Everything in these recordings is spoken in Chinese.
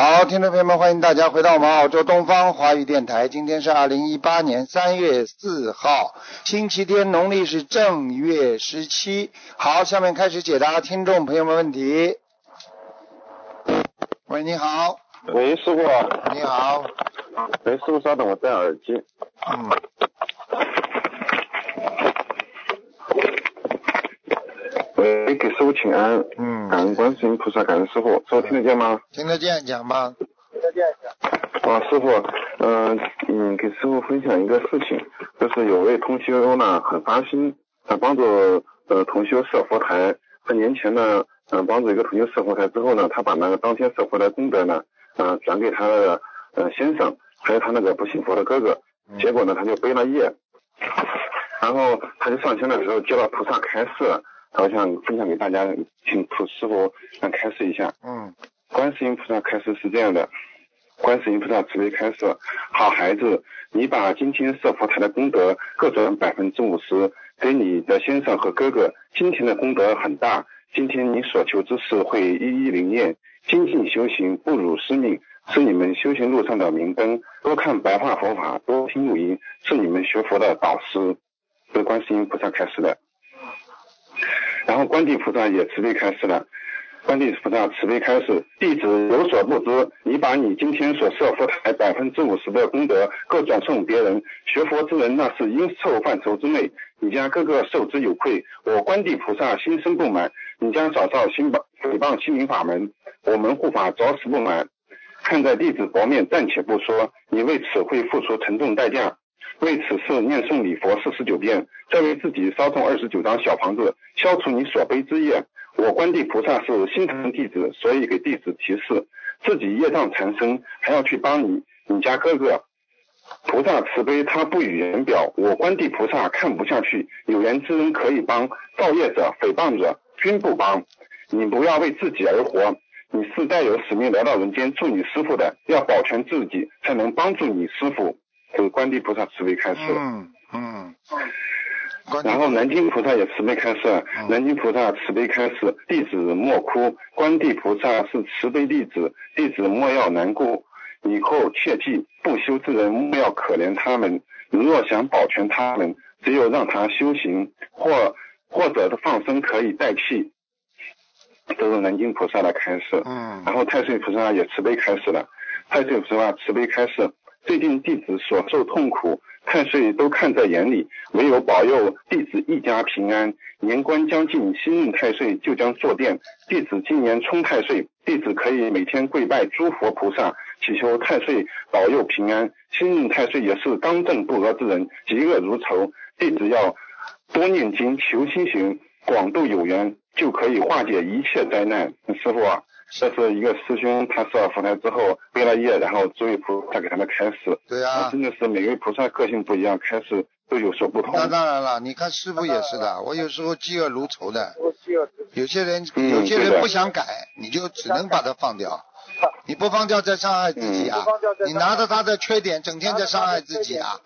好，听众朋友们，欢迎大家回到我们澳洲东方华语电台。今天是二零一八年三月四号，星期天，农历是正月十七。好，下面开始解答听众朋友们问题。喂，你好，喂，师傅。你好，喂，师傅，稍等，我戴耳机。嗯，喂，给师傅请安。嗯感恩观世音菩萨，感恩师傅。师傅听得见吗？听得见，讲吧。啊，师傅，嗯、嗯，给师傅分享一个事情，就是有位同修呢很发心，他帮助呃同修设佛台，他年前呢，嗯、帮助一个同修设佛台之后呢，他把那个当天设佛台功德呢，呃转给他的呃先生，还有他那个不信佛的哥哥，结果呢他就背了业，然后他就上香的时候接到菩萨开示了，他想分享给大家，请普师傅来开示一下。嗯观世音菩萨开示是这样的，观世音菩萨慈悲开示，好孩子，你把今天设佛台的功德各转百分之五十给你的先生和哥哥，今天的功德很大，今天你所求之事会一一灵验，精进修行不辱师命，是你们修行路上的明灯，多看白话佛法，多听录音，是你们学佛的导师，是观世音菩萨开示的。然后观地菩萨也慈悲开示了。观地菩萨慈悲开示，弟子有所不知，你把你今天所设佛台百分之五十的功德各转送别人，学佛之人那是应受范畴之内，你家哥哥受之有愧，我观地菩萨心生不满，你家嫂嫂心谤诽谤心灵法门，我们护法着实不满。看在弟子薄面暂且不说，你为此会付出沉重代价。为此事念诵礼佛四十九遍，再为自己烧送二十九张小房子，消除你所悲之业。我观地菩萨是心疼弟子，所以给弟子提示，自己业障缠身，还要去帮你你家哥哥。菩萨慈悲，他不语言表。我观地菩萨看不下去，有缘之人可以帮，造业者、诽谤者均不帮。你不要为自己而活，你是带有使命来到人间助你师傅的，要保全自己，才能帮助你师傅。这是观地菩萨慈悲开示。嗯嗯。然后南京菩萨也慈悲开示南京菩萨慈悲开示，弟子莫哭，观地菩萨是慈悲弟子，弟子莫要难过。以后切记，不修之人莫要可怜他们，你若想保全他们，只有让他修行，或或者放生可以代替。都是南京菩萨的开示。嗯然后太岁菩萨也慈悲开示了，太岁菩萨慈悲开示，最近弟子所受痛苦，太岁都看在眼里，唯有保佑弟子一家平安。年关将近，新任太岁就将坐殿，弟子今年冲太岁，弟子可以每天跪拜诸佛菩萨，祈求太岁保佑平安。新任太岁也是刚正不阿之人，嫉恶如仇，弟子要多念经，求心行，广度有缘，就可以化解一切灾难。师傅啊，这是一个师兄，他设了佛台之后背了业，然后诸位菩萨给他们开示。对啊真的是每位菩萨个性不一样，开示都有所不同。那当然了，你看师傅也是的，我有时候嫉恶如仇的。有些人嗯有些人不想改，你就只能把他放掉。你不放掉，在伤害自己啊！你拿着他的缺点，整天在伤害自己啊！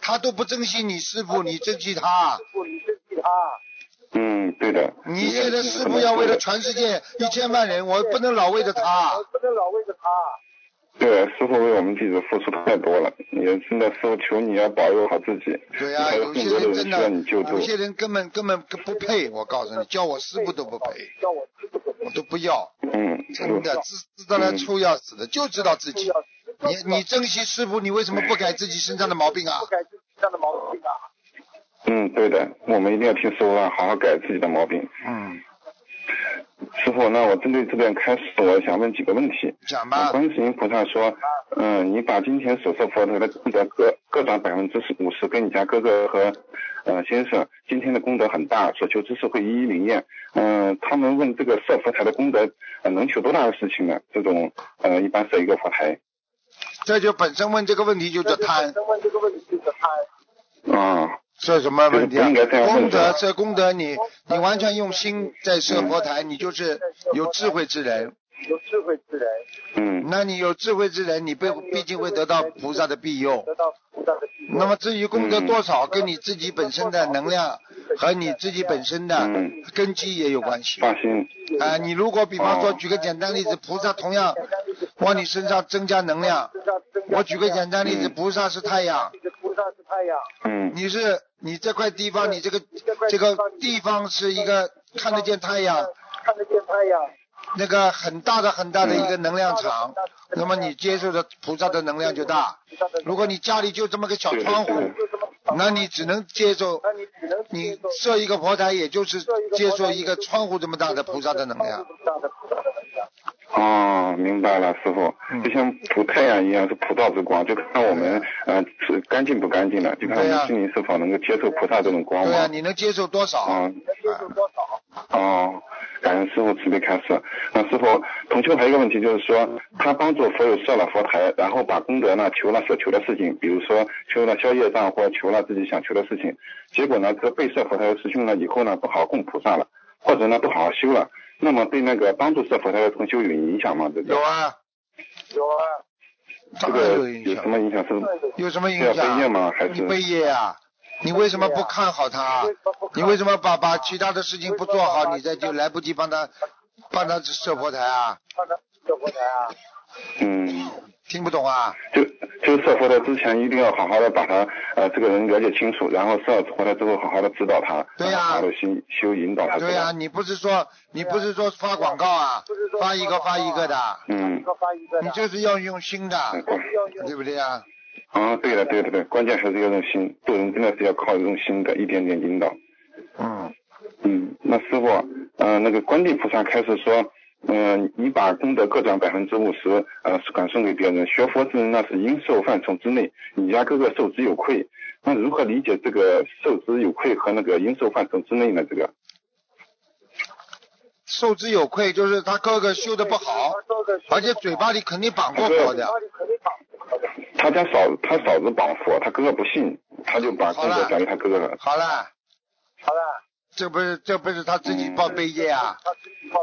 他都不珍惜你师傅，你珍惜他。嗯，对的。你现在师傅要为了全世界一千万人，我不能老为着他。不能老为着他对，师傅为我们弟子付出太多了，也真的师傅求你要保佑好自己。对呀、还有有些人真的有。些人根本根本不配。我告诉你，叫我师傅都不配，我都不要。嗯，真的，知知道来臭要死的，就知道自己。你你珍惜师傅，你为什么不改自己身上的毛病啊？嗯，对的，我们一定要听师傅话，好好改自己的毛病。嗯，师傅，那我针对这边开始，我想问几个问题。讲吧。观世音菩萨说，嗯，你把今天所设佛台的功德各各转百分之五十给你家哥哥和呃先生，今天的功德很大，所求之事会一一灵验。嗯、他们问这个设佛台的功德、呃、能求多大的事情呢？这种呃一般设一个佛台。这就本身问这个问题就叫贪，本身问，这个问题啊就是不应该这？什么问题啊？功德这功德你，你完全用心在设佛台，你就是有智慧之人。有智慧之人，嗯。那你有智慧之人，你必毕竟会得到菩萨的庇佑。得到菩萨的庇佑。那么至于功德多少，跟你自己本身的能量和你自己本身的嗯。根基也有关系。放心，啊、你如果比方说哦。举个简单例子，菩萨同样往你身上增加能量。我举个简单例子，嗯。菩萨是太阳，菩萨是太阳，嗯。你是你这块地方，你这个这个地方是一个看得见太阳，看得见太阳，那个很大的很大的一个能量场，那么你接受的菩萨的能量就大。如果你家里就这么个小窗户那你只能接受那你设一个佛台，也就是接受一个窗户这么大的菩萨的能量。哦，明白了，师傅嗯，就像普太阳一样，是普照之光，就看我们呃是干净不干净了，就看我们心灵是否能够接受菩萨这种光对啊，芒。你能接受多少？嗯，接受多少？哦，感恩师傅慈悲开示。那师傅，同修还有一个问题就是说，他帮助佛友设了佛台，然后把功德呢求了所求的事情，比如说求了消业障或求了自己想求的事情，结果呢，这被设佛台的师兄呢以后呢不好好供菩萨了，或者呢不好好修了，那么对那个帮助设佛台的同修有影响吗？这个有啊，有啊，这个有什。么影响？是有什么影响？背业吗？还是业啊？你为什么不看好他？你为什么把把其他的事情不做好，你再就来不及帮他帮他设佛台啊？看到这佛台啊，嗯？听不懂啊？就就设佛台之前一定要好好的把他呃这个人了解清楚，然后设佛台之后好好的指导他，对呀然后好好的修修引导他。对呀、你不是说你不是说发广告啊，发一个发一个的，嗯一，个发一个，你就是要用心的，对不对啊？啊，对的对的对，关键还是要用心，做人真的是要靠用心的，一点点引导。嗯，嗯，那师傅，呃，那个观地菩萨开始说，嗯、你把功德各转百分之五十，呃，转送给别人，学佛之人那是应受范畴之内，你家哥哥受之有愧。那如何理解这个受之有愧和那个应受范畴之内呢？这个？受之有愧，就是他哥哥修的不好，而且嘴巴里肯定绑过佛的。他家嫂他嫂子绑佛，他哥哥不信，他就把功好了德转给他哥哥了。好了，好了，这不是这不是他自己报背业啊？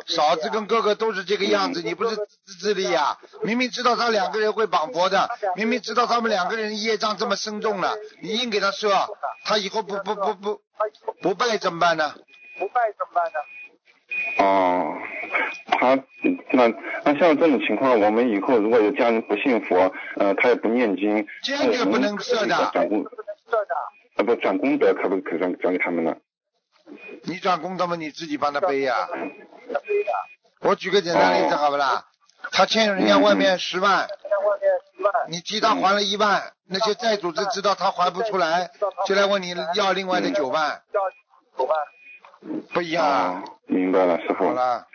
嫂子跟哥哥都是这个样子，你不是自自利呀？明明知道他两个人会绑佛的，明明知道他们两个人业障这么深重了，你硬给他说，他以后不不不不不拜怎么办呢？不拜怎么办呢？哦，他那那像这种情况，我们以后如果有家人不信佛，呃，他也不念经，坚决不能设的转功不能设的，啊不转功德可不可以转转给他们呢？你转功德嘛，你自己帮他背呀。我举个简单例子好不啦？他欠人家外面十万，在外面十万，你替他还了一万，那些债主就知道他还不出来，就来问你要另外的九万，要九万，不一样啊。哦，明白了，师傅。好了，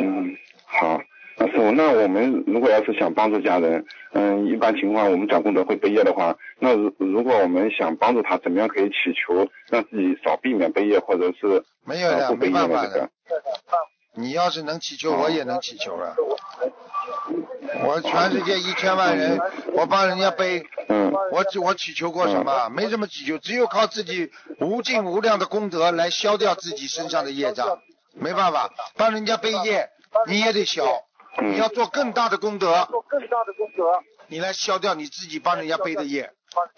嗯，好。那师傅，那我们如果要是想帮助家人，嗯，一般情况我们转功德会背业的话，那如如果我们想帮助他，怎么样可以祈求让自己少避免背业，或者是没有不背没业呢？这办法的个。你要是能祈求，我也能祈求啊。我全世界一千万人，我帮人家背，嗯我只我祈求过什么？没什么祈求，只有靠自己无尽无量的功德来消掉自己身上的业障。没办法，帮人家背业，你也得消。你要做更大的功德，做更大的功德，你来消掉你自己帮人家背的业，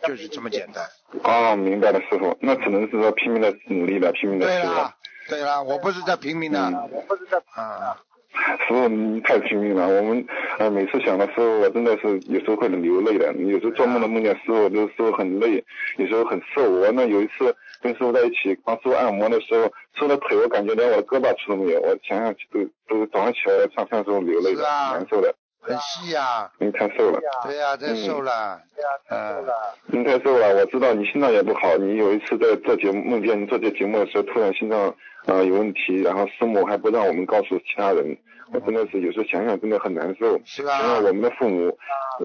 就是这么简单。哦，明白了，师傅，那只能是说拼命的努力了，拼命的对了对啦。，对啦，我不是在拼命的我不是在啊。师傅，你太拼命了。我们呃每次想的时候，我真的是有时候会流泪的。有时候做梦都梦见师傅，就是师傅很累，有时候很瘦。我那有一次跟师傅在一起帮师傅按摩的时候，师傅的腿我感觉连我的胳膊粗都没有。我想想都都早上起来上饭的时候流泪的，是啊难受的。很细呀、你太瘦了，对呀、太瘦了。对呀，太瘦了，你太瘦了。我知道你心脏也不好。你有一次在做节目梦见你做这节目的时候，突然心脏呃有问题，然后师母还不让我们告诉其他人。我真的是有时候想想真的很难受。是吧想想我们的父母，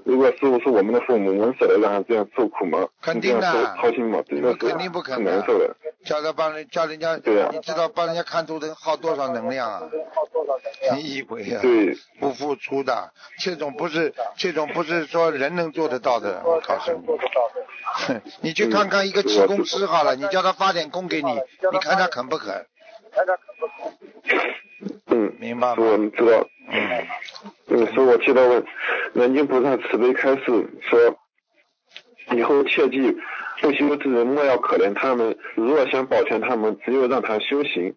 如果师傅是我们的父母，我们舍得让他这样受苦吗？肯定的操操心吗？真的是肯定不可能的难受的。叫他帮人叫人家，对啊你知道帮人家看图的耗多少能量啊？耗多少能量？你以为啊？对，不付出的，这种不是这种不是说人能做得到的，我告诉你。做得到的。哼你去看看一个气功师好了，你叫他发点功给你，你看他肯不肯？看看可不嗯，明白师傅，吗？你知道，嗯，嗯，所以，我记得问南京菩萨慈悲开示说，以后切记不修之人莫要可怜他们，如果想保全他们，只有让他修行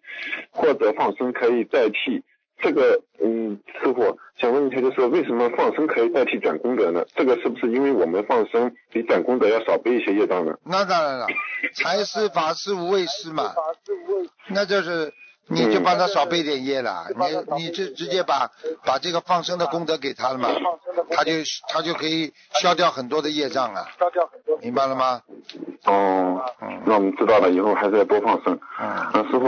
或者放生可以代替。这个，嗯，师傅想问一下，就是为什么放生可以代替转功德呢？这个是不是因为我们放生比转功德要少背一些业障呢？那当然了，财施法施无畏施嘛，那就是你就帮他少背点业了，你你就直接把把这个放生的功德给他了嘛，他就他就可以消掉很多的业障了，消掉很多。明白了吗？哦，嗯那我们知道了，以后还是要多放生。嗯那，师傅，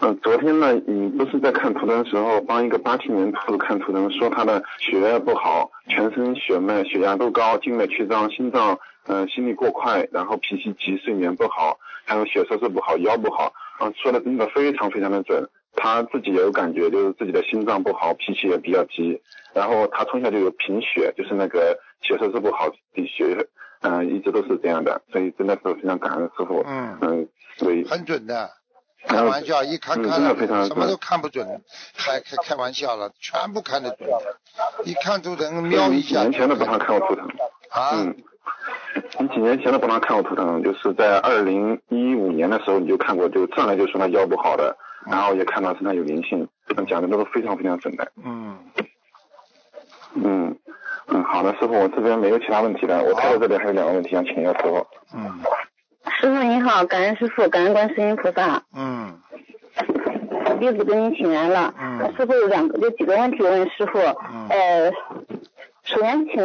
嗯、昨天呢，你不是在看图腾的时候帮一个八七年兔子看图腾，说他的血压不好，全身血脉、血压都高，静脉曲张，心脏呃心率过快，然后脾气急，睡眠不好，还有血色素不好，腰不好，啊，说的真的非常非常的准。他自己也有感觉，就是自己的心脏不好，脾气也比较急，然后他从小就有贫血，就是那个血色素不好，的血，嗯、一直都是这样的，所以真的是非常感恩师傅。嗯嗯，所以很准的，开玩笑，一看嗯看什么都看不准，开开开玩笑了，全部看得准的，一看图腾瞄一下。几年前都不常看我图腾。啊，嗯，你几年前都不常看我图腾，就是在二零一五年的时候你就看过，就上来就说他腰不好的，然后也看到身上有灵性，讲的都是非常非常准的。嗯，嗯。嗯，好的，师傅，我这边没有其他问题了，我看到这边还有两个问题想请教师傅。嗯师傅你好，感恩师傅，感恩观世音菩萨，嗯弟子跟您请来了。嗯师傅有两个，有几个问题问师傅。嗯呃，首先请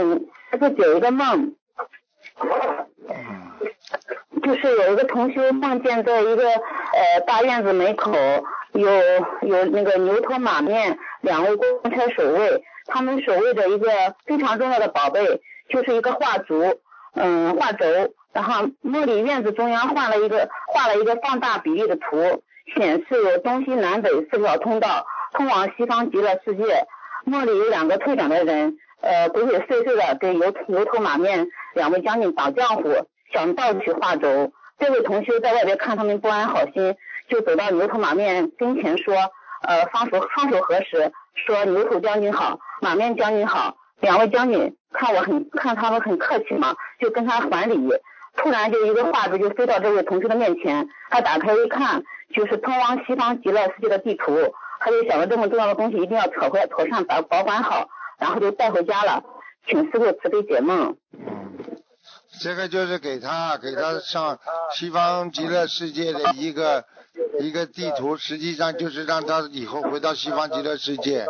师傅解一个梦，嗯就是有一个同学梦见在一个呃大院子门口有有那个牛头马面两位公差守卫，他们守卫着一个非常重要的宝贝，就是一个画竹，嗯，画轴，然后梦里院子中央画了一个画了一个放大比例的图，显示有东西南北四条通道通往西方极乐世界。梦里有两个退场的人，呃，鬼鬼祟祟的给牛牛头马面两位将军打浆糊，想盗取画轴。这位同修在外边看他们不安好心，就走到牛头马面跟前说，呃，双手双手合十，说牛头将军好，马面将军好。两位将军看我很看他们很客气嘛，就跟他还礼。突然就一个画纸就飞到这位同学的面前，他打开一看，就是通往西方极乐世界的地图。他就想着这么重要的东西一定要妥回妥善保保管好，然后就带回家了。请师傅慈悲解梦。嗯，这个就是给他给他上西方极乐世界的一个一个地图，实际上就是让他以后回到西方极乐世界。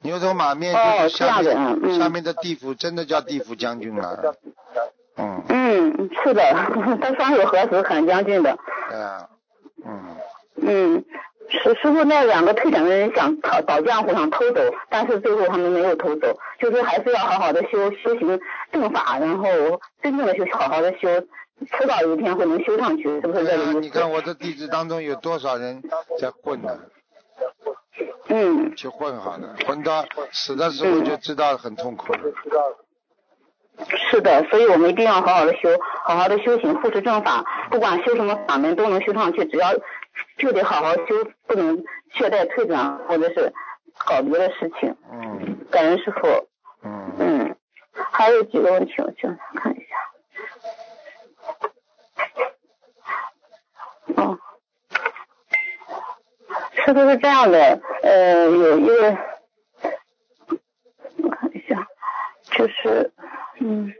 牛头马面就是下面、下面的地府，真的叫地府将军了。嗯，嗯，是的，他双手合十喊将军的。对啊，嗯，嗯，师师傅那两个退场的人想讨倒浆糊想偷走，但是最后他们没有偷走，就是还是要好好的修修行正法，然后真正的修好好的修，迟早有一天会能修上去，是不是这个意思？你看我的弟子当中有多少人在混呢？嗯去混好了，混到死的时候就知道很痛苦了。是的，所以我们一定要好好的修，好好的修行，护持正法，不管修什么法门都能修上去，只要就得好好修，不能懈怠退转或者是搞别的事情。嗯感恩师傅。嗯嗯，还有几个问题，我想看一下。哦，师傅是这样的，呃，有一个，我看一下，就是，嗯，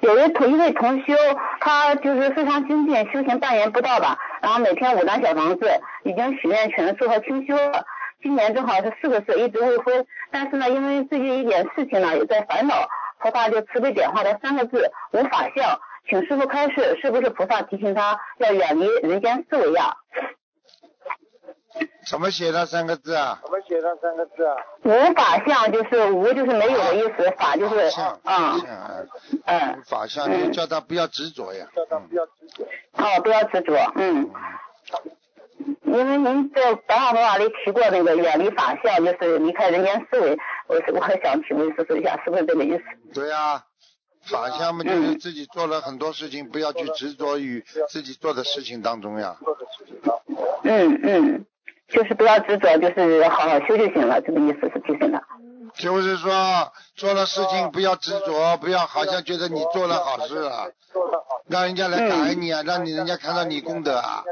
有一同一位同修，他就是非常精进，修行半年不到吧，然后每天五张小房子，已经许愿全素和清修了。今年正好是四个岁，一直未婚，但是呢，因为最近一点事情呢，也在烦恼，菩萨就慈悲点化了三个字无法笑，请师傅开示，是不是菩萨提醒他要远离人间思维呀？怎么写那三个字啊？怎么写上三个字啊，无法相就是无就是没有的意思，法就是像啊嗯法相，你就叫他不要执着呀。叫他不要执着。哦不要执着，嗯因为您在白话文化里提过那个远离法相，就是离开人间思维，我我还想请问师傅一下，是不是这个意思？对呀、法相嘛，就是自己做了很多事情，不要去执着于自己做的事情当中呀。嗯嗯，就是不要执着，就是好好修就行了，这个意思是提醒的。就是说，做了事情不要执着，不要好像觉得你做了好事了，让人家来感恩你啊，让你人家看到你功德啊，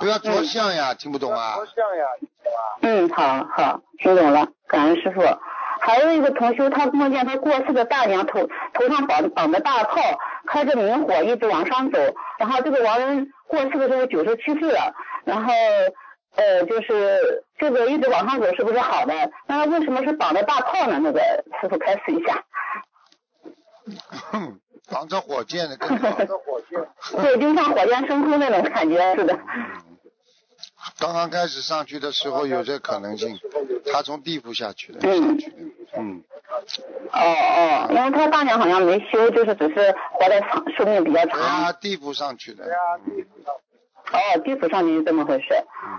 不要着相呀，听不懂啊？嗯，好好，听懂了，感恩师傅。还有一个同修，他梦见他过世的大娘头头上绑绑着大炮，开着明火一直往上走，然后这个亡人过世的时候九十七岁了，然后呃就是这个一直往上走是不是好的？那为什么是绑着大炮呢？那个师傅开始一下。哼，绑着火箭的更好。对，就像火箭升空那种感觉似的。嗯刚刚开始上去的时候有这可能性，他从地府下去的，嗯嗯，哦哦，因为他大娘好像没修，就是只是活的长，寿命比较长。啊，地府上去的，嗯哦，地府上面是这么回事。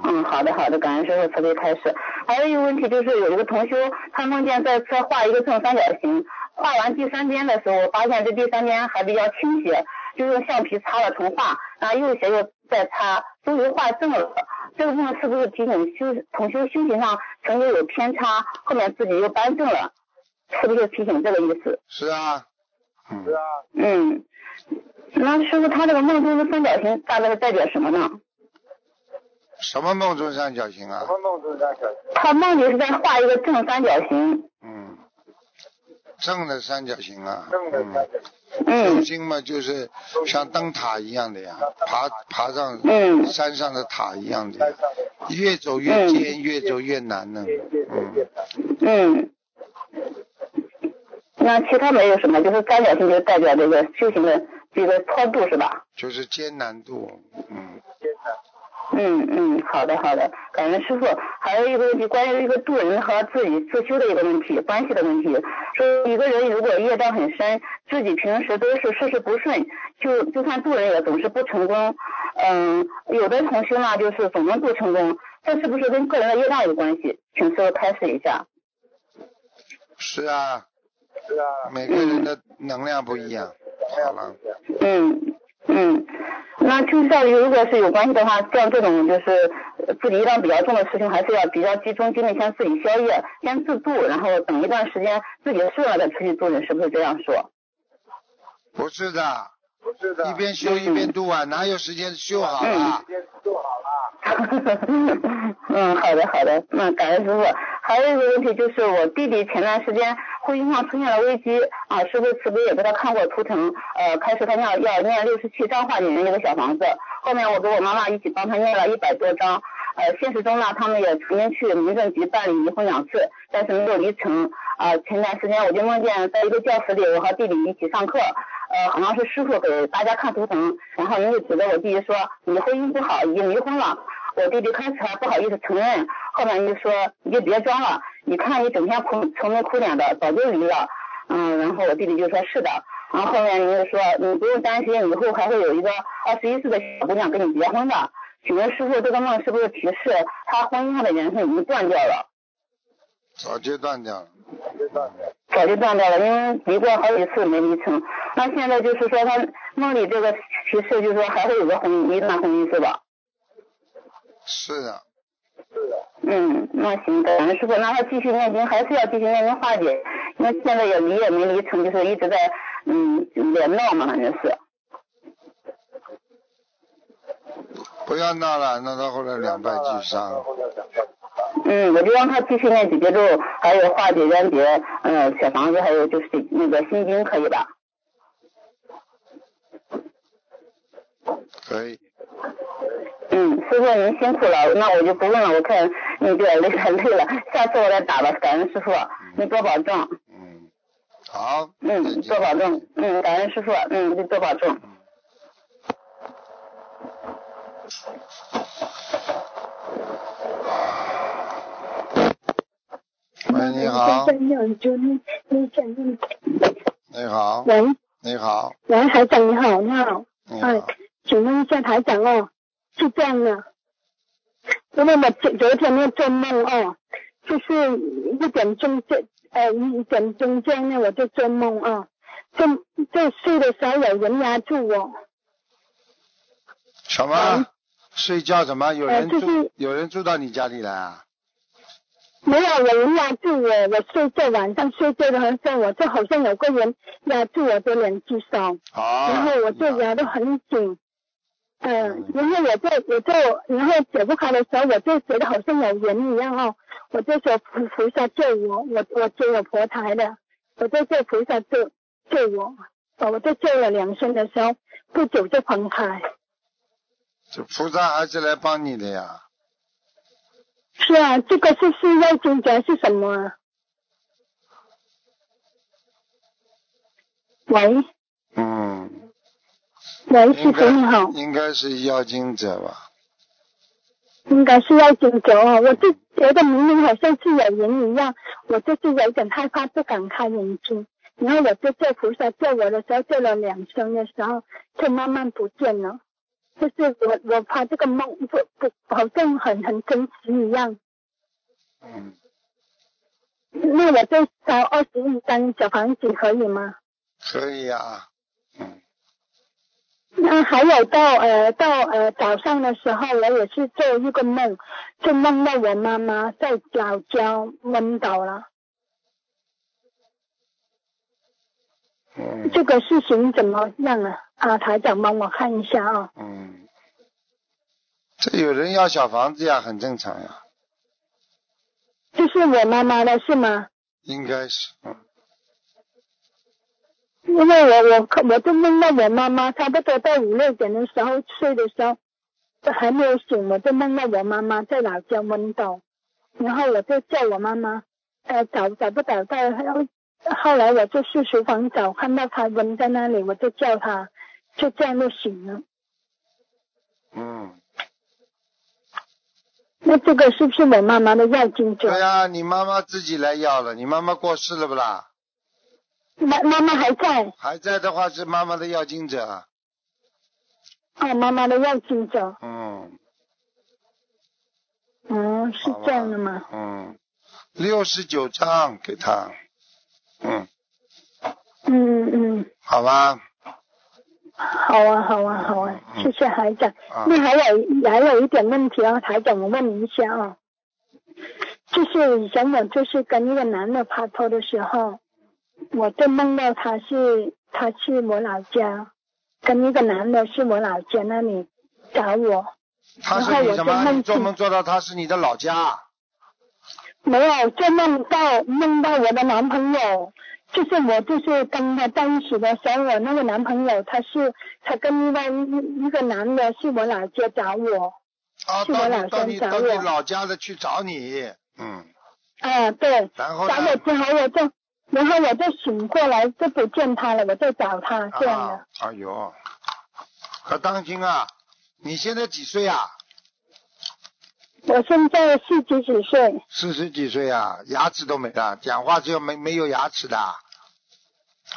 嗯，好的好的，感恩师傅慈悲开示。还有一个问题就是有一个同修，他梦见在车画一个正三角形，画完第三边的时候，发现这第三边还比较倾斜，就用橡皮擦了重画，然后右斜又再擦，终于画正了。这个梦是不是提醒修同修修行上曾经有偏差，后面自己又扳正了？是不是提醒这个意思？是啊，是啊，嗯，那师傅他这个梦中的三角形大概是代表什么呢？什么梦中三角形啊？他梦里是在画一个正三角形。嗯，正的三角形啊，嗯，嗯中心嘛就是像灯塔一样的呀，爬爬上嗯山上的塔一样的呀，越走越尖，越走越难呢，嗯，嗯。那其他没有什么，就是三角形就代表这个修行的这个坡度是吧？就是艰难度，嗯，嗯嗯，好的好的，感恩师傅。还有一个问题，关于一个渡人和自己自修的一个问题，关系的问题。说一个人如果业障很深，自己平时都是事事不顺，就就算渡人也总是不成功。嗯，有的同学呢，就是总能渡成功，这是不是跟个人的业障有关系？请师傅开示一下。是啊，每个人的能量不一样，好了，嗯嗯，那就像如果是有关系的话，像这种就是呃自己业障比较重的事情，还是要比较集中精力先自己消业，先自度，然后等一段时间自己顺了再出去度人，是不是这样说？不是的，不是的一边修一边度啊，哪有时间修好了？嗯，好的好的，那感恩师傅。还有一个问题就是我弟弟前段时间婚姻上出现了危机啊，师傅慈悲也给他看过图腾，呃，开始他要要念六十七张化解人一个小房子，后面我跟我妈妈一起帮他念了一百多张，呃，现实中呢，他们也曾经去民政局办理离婚两次，但是没有离成。啊、前段时间我就梦见在一个教室里，我和弟弟一起上课，呃，好像是师傅给大家看图腾，然后您就指着我弟弟说你婚姻不好，已经离婚了。我弟弟开始还不好意思承认，后面就说你就别装了，你看你整天哭愁眉苦脸的，早就离了。嗯，然后我弟弟就说是的，然后后面您就说你不用担心，以后还会有一个二十一岁的小姑娘跟你结婚的。请问师傅，这个梦是不是提示他婚姻上的缘分已经断掉了？早就断掉了。早就断掉了，因为离过好几次没离成。那现在就是说，他梦里这个提示就是说还会有个婚姻，一段婚姻是吧？是的，嗯，那行，感恩师傅，那他继续念经，还是要继续念经化解，因为现在也离也没离成，就是一直在嗯连闹嘛，反正是。不要闹了，闹到后来两败俱伤。嗯，我就让他继续念几节咒，还有化解冤结，呃，小房子，还有就是那个心经，可以吧？可以，嗯，师傅您辛苦了，那我就不问了，我看你有点累太累了，下次我再打吧，感恩师傅，你多保重，嗯，好，嗯多保重，嗯，感恩师傅，嗯，你多保重。喂，你好，你好，喂。你好，喂，台长你好，你好，哎你好，，请问一下台长哦，是这样了，因为我昨昨天呢做梦哦，就是一点钟这呃一点钟这样呢我就做梦啊，就就睡的时候有人压住我，什么？睡觉怎么？有人呃就住是有人住到你家里来啊？没有有人压住我，我睡觉晚上睡觉的时候，我就好像有个人压住我的两只手，啊。然后我就压得很紧，嗯、然后我就我就然后解不开的时候，我就觉得好像有人一样哦，我就说菩菩萨救我，我我救我佛台的，我就叫菩萨救救我，呃我就救了两声的时候，不久就分开。这菩萨还是来帮你的呀。是啊，这个是是要经者是什么啊？喂嗯，喂，师傅你好。应该是妖精者吧？应该是要紧走哦，我就觉得明明好像是有人一样，我就是有点害怕，不敢开眼睛。然后我就叫菩萨救我的时候，救了两声的时候，就慢慢不见了。就是我我怕这个梦不不好像很很真实一样。嗯，那我就烧二十一张小房子可以吗？可以啊。嗯，那还有到呃到呃早上的时候，我也是做一个梦，就梦到我妈妈在老家昏倒了。嗯这个事情怎么样啊？啊，台长帮我看一下啊。嗯，这有人要小房子呀，很正常呀，这是我妈妈的是吗？应该是。嗯因为我我我就梦到我妈妈，差不多到五六点的时候睡的时候，都还没有醒，我就梦到我妈妈在老家昏倒，然后我就叫我妈妈，呃找找不找到，然后后来我就去厨房找，看到她温在那里，我就叫她，就这样就醒了。嗯，那这个是不是我妈妈的要经者？对呀、你妈妈自己来要了，你妈妈过世了不啦？妈妈妈还在，还在的话是妈妈的要经者。哦，妈妈的要经者，嗯，嗯，是这样的吗？嗯，六十九张给他。嗯，嗯嗯，好吧。好啊好啊好啊，嗯谢谢台长。啊那还有还有一点问题啊，台长，我问你一下啊，就是以前我就是跟一个男的拍拖的时候，我就梦到他是他去我老家，跟一个男的去我老家那里找我，他是然后我就你什么？梦你做梦做到他是你的老家？没有，就梦到梦到我的男朋友，就是我就是跟他在一起的时候，我那个男朋友他是他跟另外一一个男的是我老家找我，啊，是我老到你到乡找你到你老家的去找你。嗯，啊对，然后呢找？我之后我就然后我就醒过来就不见他了，我就找他这样的啊，，哎呦，可当心啊！你现在几岁啊？我现在四十几岁，四十几岁啊，牙齿都没了，讲话只有没没有牙齿的。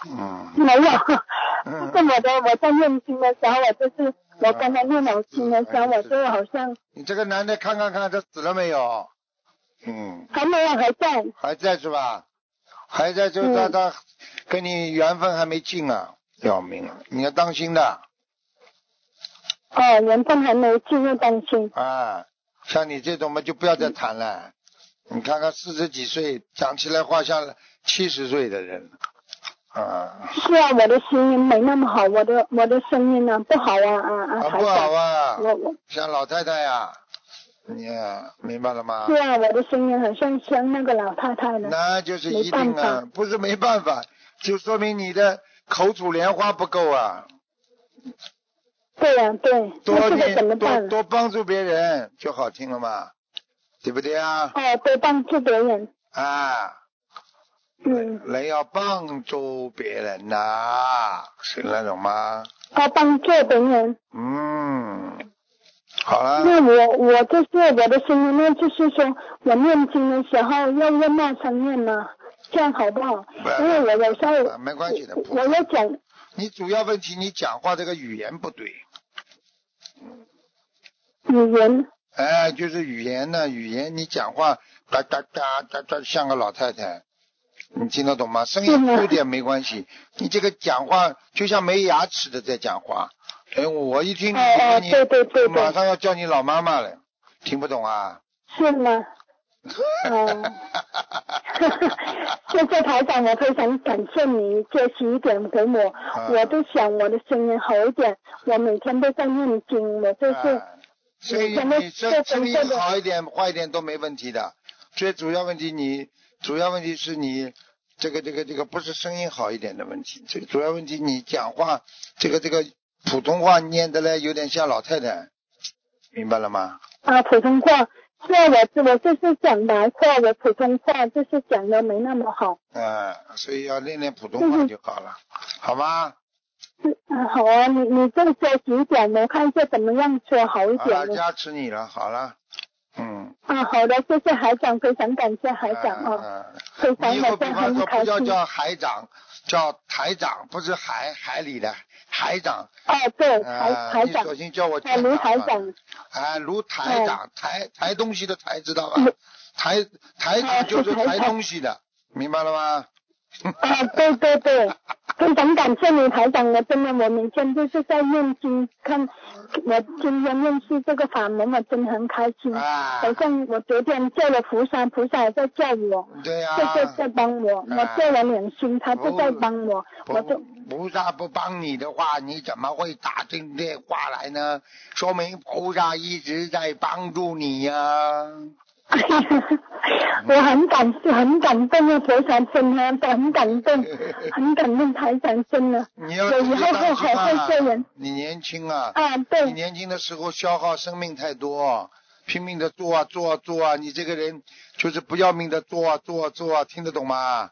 嗯没有，嗯就是我的我在念经的时候，我就是我刚才念老经的时候，我就好像你这个男的看看看他死了没有？嗯，还没有还在，还在是吧？还在就嗯他他跟你缘分还没尽啊，要命了！你要当心的哦，缘分还没进入当心。啊！像你这种嘛，就不要再谈了。你看看四十几岁，讲起来话像七十岁的人啊，是啊，我的声音没那么好，我的我的声音呢不好啊啊啊，啊不好，啊，我我像老太太呀、你啊明白了吗对？啊，我的声音很像像那个老太太的。那就是一定啊，不是没办法，就说明你的口吐莲花不够啊，对呀、对，多那这个怎么多帮助别人就好听了嘛，对不对啊？哦，多帮助别人，啊，嗯，人要帮助别人呐、是那种吗？哦，帮助别人。嗯，好了，那我我就是我的声音呢，就是说我念经的时候要用那声念嘛，这样好不好？因为我有时候啊没关系的我我要讲，你主要问题你讲话这个语言不对，语言？哎，就是语言呢，语言你讲话哒哒哒哒哒，像个老太太，你听得懂吗？声音粗点没关系，你这个讲话就像没牙齿的在讲话。哎，我一听你对对对对。马上要叫你老妈妈了，听不懂啊？是吗？哦，谢谢台长，我非常感谢你借十一点给我，啊我都想我的声音好一点，我每天都在念经，我就是。哎声音你声这声音好一点坏一点都没问题的，最主要问题你主要问题是你这个这个这个不是声音好一点的问题，最主要问题你讲话这个这个普通话念的嘞有点像老太太，明白了吗？啊，普通话，是啊，我我就是讲白话，我普通话就是讲的没那么好。啊、所以要练练普通话就好了，好吗？嗯，啊好啊，你你再说几点，我看一下怎么样说好一点的。加持你了，好了，嗯。啊，好的，谢谢海长，非常感谢海长啊，啊非常你以后比方说。不要叫海长，叫台长，不是海海里的海长。哦，对，台台，长。你小心叫我啊，卢台长，哎，卢台长，台台东西的台，知道吧？台啊长就是台东西的，明白了吗？啊，对对对，真很感谢你台长，我真的我每天就是在念经，看我今天认识这个法门，我真的很开心。啊。好，像我昨天叫了菩萨，菩萨也在叫我，对呀、这就在帮我，我啊叫了两心，他就在帮我，我就菩菩萨不帮你的话，你怎么会打进电话来呢？说明菩萨一直在帮助你呀、我很感很感动啊，菩萨真的很感动，很感动台长真的，你要我以后会好好做人。你年轻啊，啊，对你对，年轻的时候消耗生命太多，拼命的做啊做啊做啊，你这个人就是不要命的做啊做啊做啊，听得懂吗？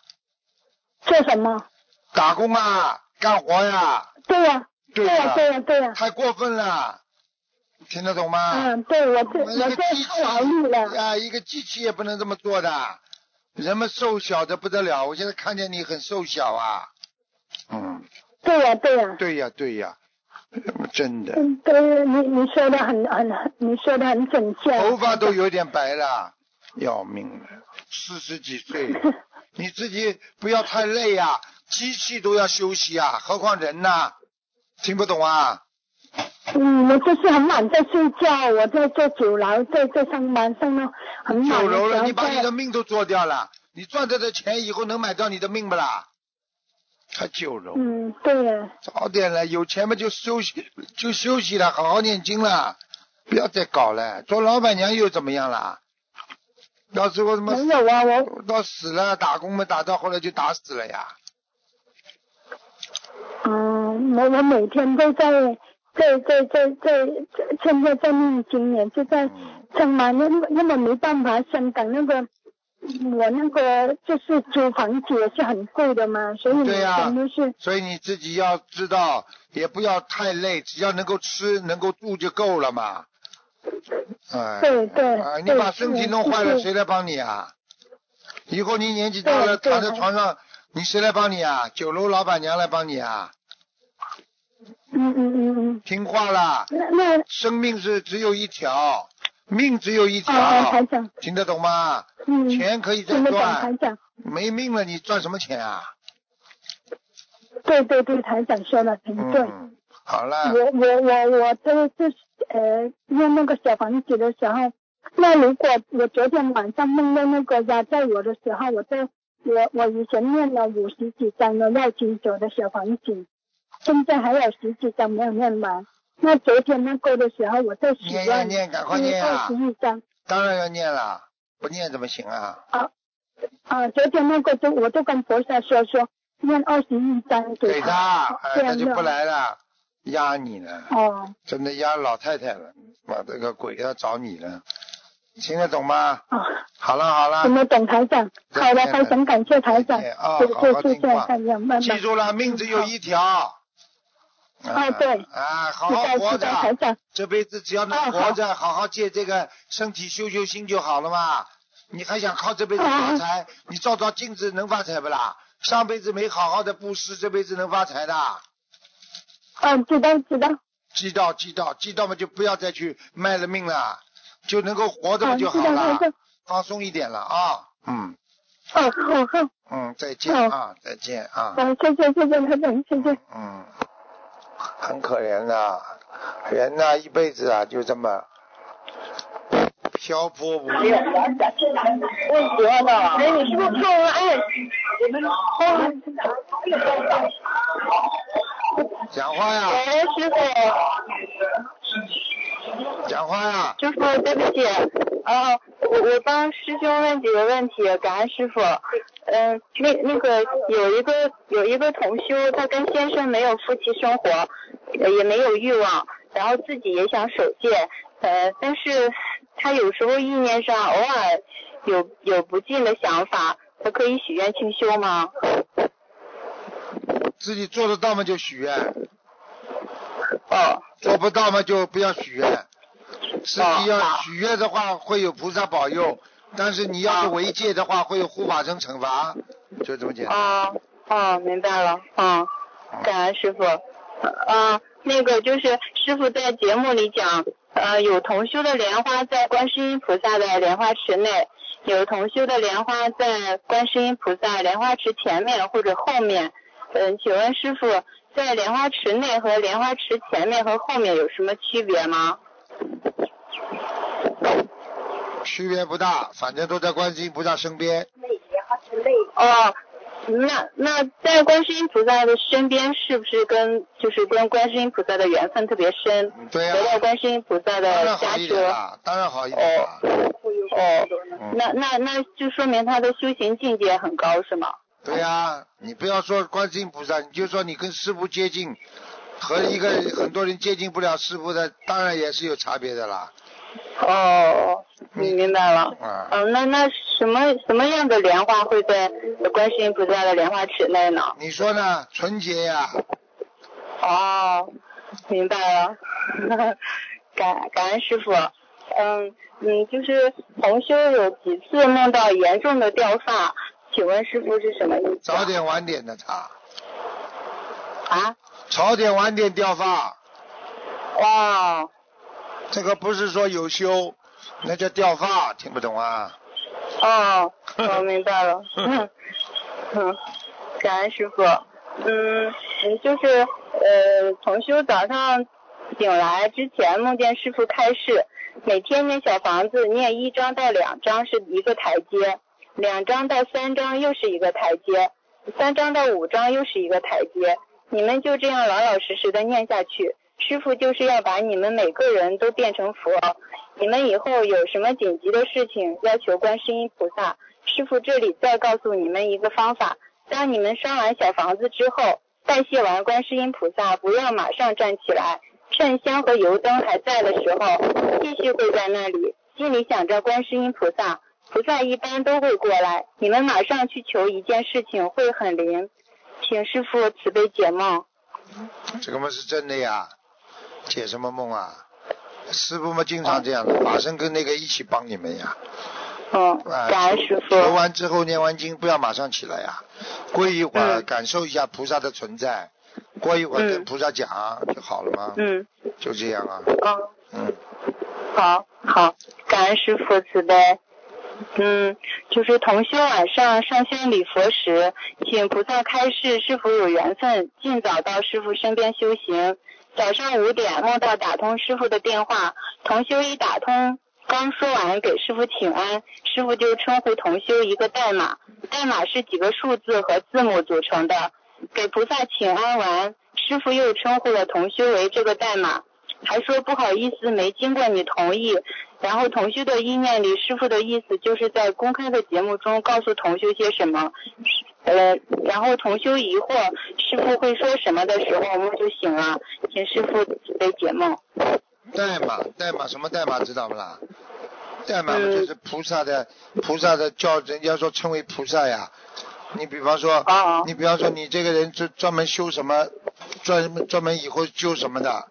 做什么？打工啊，干活呀，对呀、对对呀、呀对呀、对呀、太过分了，听得懂吗？嗯，对我这我们一我这个机器太劳力了。啊，一个机器也不能这么做的，人们瘦小的不得了，我现在看见你很瘦小啊，嗯，对呀、对呀、对呀对呀，真的，嗯，对，你你说的很很很，你说的很准确。头发都有点白了，要命了，四十几岁，你自己不要太累呀、机器都要休息啊，何况人呢、听不懂啊？嗯，我就是很晚在睡觉，我在做酒楼，在在上班，上到很晚酒楼了，你把你的。命都做掉了，你赚到的钱以后能买到你的命不啦？还酒楼，嗯，对呀，早点了，有钱嘛就休息就休息了，好好念经了，不要再搞了。做老板娘又怎么样啦？到时候什么没有啊，我到死了，打工嘛打到后来就打死了呀。嗯，我我每天都在在在在在现在在念经，也是在上班，因为因为没办法，香港那个我那个就是租房子也是很贵的嘛，所以对呀所以你自己要知道，也不要太累，只要能够吃能够住就够了嘛。哎，对对啊，你把身体弄坏了，谁来帮你啊？以后你年纪大了，躺在床上，你谁来帮你啊？酒楼老板娘来帮你啊？嗯嗯嗯嗯，听话啦，那那。生命是只有一条，命只有一条，啊台长，听得懂吗？嗯，钱可以赚，长，没命了你赚什么钱啊？对对对，台长说的很对。嗯，好了，我我我我这个是呃用那个小房子的时候，那如果我昨天晚上梦到那个压在我的时候，我在我我以前念了五十几张的要经者的小房子，现在还有十几张没有念完。那昨天那个的时候，我在许念愿念念，赶快念啊二十！一张当然要念了，不念怎么行啊？啊啊！昨天那个就我就跟菩萨说说念二十一张给给他，他就不来了，压你了，哦真的压老太太了，把这个鬼要找你了，听得懂吗？啊。好了好了听，得懂台长，好的，见非常感谢台长，啊谢好好谢谢谢听话台长，慢慢。记住了，命只有一条。啊对。啊，好好活着，这辈子只要能啊活着，好好借这个身体修修心就好了嘛。你还想靠这辈子发财？你照照镜子能发财不啦？上辈子没好好的布施，这辈子能发财的。嗯，知道知道，知道知道知道嘛，就不要再去卖了命了，就能够活着就好了。放松一点了啊，嗯。哦，好好，嗯，再见嗯啊，再见啊，好，谢谢谢谢台长，谢谢。嗯，很可怜的，人呐、一辈子啊就这么漂泊无问题了，哎，你是不是看完哎？讲话呀，喂，师傅，讲话呀，师傅，对不起，啊，我我帮师兄问几个问题，感恩师傅。嗯，那那个有一个有一个同修，他跟先生没有夫妻生活，呃也没有欲望，然后自己也想守戒，呃，但是他有时候意念上偶尔有有不尽的想法，他可以许愿清修吗？自己做得到吗就许愿，哦，做不到嘛就不要许愿。自己要许愿的话会有菩萨保佑，但是你要是违戒的话会有护法神惩罚，就这么简单。哦哦，明白了，嗯，感恩师傅。啊，那个就是师傅在节目里讲，呃，有同修的莲花在观世音菩萨的莲花池内，有同修的莲花在观世音菩萨莲花池前面或者后面。嗯，请问师傅，在莲花池内和莲花池前面和后面有什么区别吗？区别不大，反正都在观世音菩萨身边。哦，那那在观世音菩萨的身边，是不是跟就是跟观世音菩萨的缘分特别深，对呀、得到观世音菩萨当的然好一加持？点啦，当然好一点啦。哦，嗯那那那就说明他的修行境界很高，是吗？对呀、你不要说观世音菩萨，你就说你跟师傅接近，和一个很多人接近不了师傅的，当然也是有差别的啦。哦，你明白了。啊、嗯，那那什么什么样的莲花会在观世音菩萨的莲花池内呢？你说呢？纯洁呀、哦，明白了，感感恩师傅。嗯嗯，就是同修有几次梦到严重的掉发，请问师傅是什么意思？早点晚点的差，啊？早点晚点掉发，哇，这个不是说有修，那叫掉发，听不懂啊？哦，我明白了。嗯嗯，感恩师傅。嗯嗯，就是呃，同修早上醒来之前梦见师傅开示，每天念小房子念一章到两章是一个台阶，两章到三章又是一个台阶，三章到五章又是一个台阶。你们就这样老老实实的念下去，师傅就是要把你们每个人都变成佛。你们以后有什么紧急的事情要求观世音菩萨，师傅这里再告诉你们一个方法。当你们烧完小房子之后，拜谢完观世音菩萨，不要马上站起来，趁香和油灯还在的时候，继续跪在那里，心里想着观世音菩萨，菩萨一般都会过来。你们马上去求一件事情会很灵，请师傅慈悲解梦。这个嘛是真的呀，解什么梦啊？师傅们经常这样的，法身跟那个一起帮你们呀。嗯，啊，感恩师求傅。完之后念完经，不要马上起来呀，过一会儿嗯感受一下菩萨的存在，过一会儿跟嗯菩萨讲就好了嘛。嗯就这样啊，嗯。嗯，好好，感恩师傅慈悲。嗯，就是同修晚上上香礼佛时，请菩萨开示是否有缘分，尽早到师傅身边修行。早上五点梦到打通师傅的电话，同修一打通，刚说完给师傅请安，师傅就称呼同修一个代码，代码是几个数字和字母组成的。给菩萨请安完，师傅又称呼了同修为这个代码，还说不好意思没经过你同意。然后同修的意念里，师傅的意思就是在公开的节目中告诉同修些什么。呃，然后同修疑惑师傅会说什么的时候，我们就醒了，请师傅慈悲解梦。代码代码什么代码知道不啦？代码就是菩萨的菩萨的叫人家说称为菩萨呀。你比方说，哦你比方说你这个人专专门修什么，专门专门以后修什么的，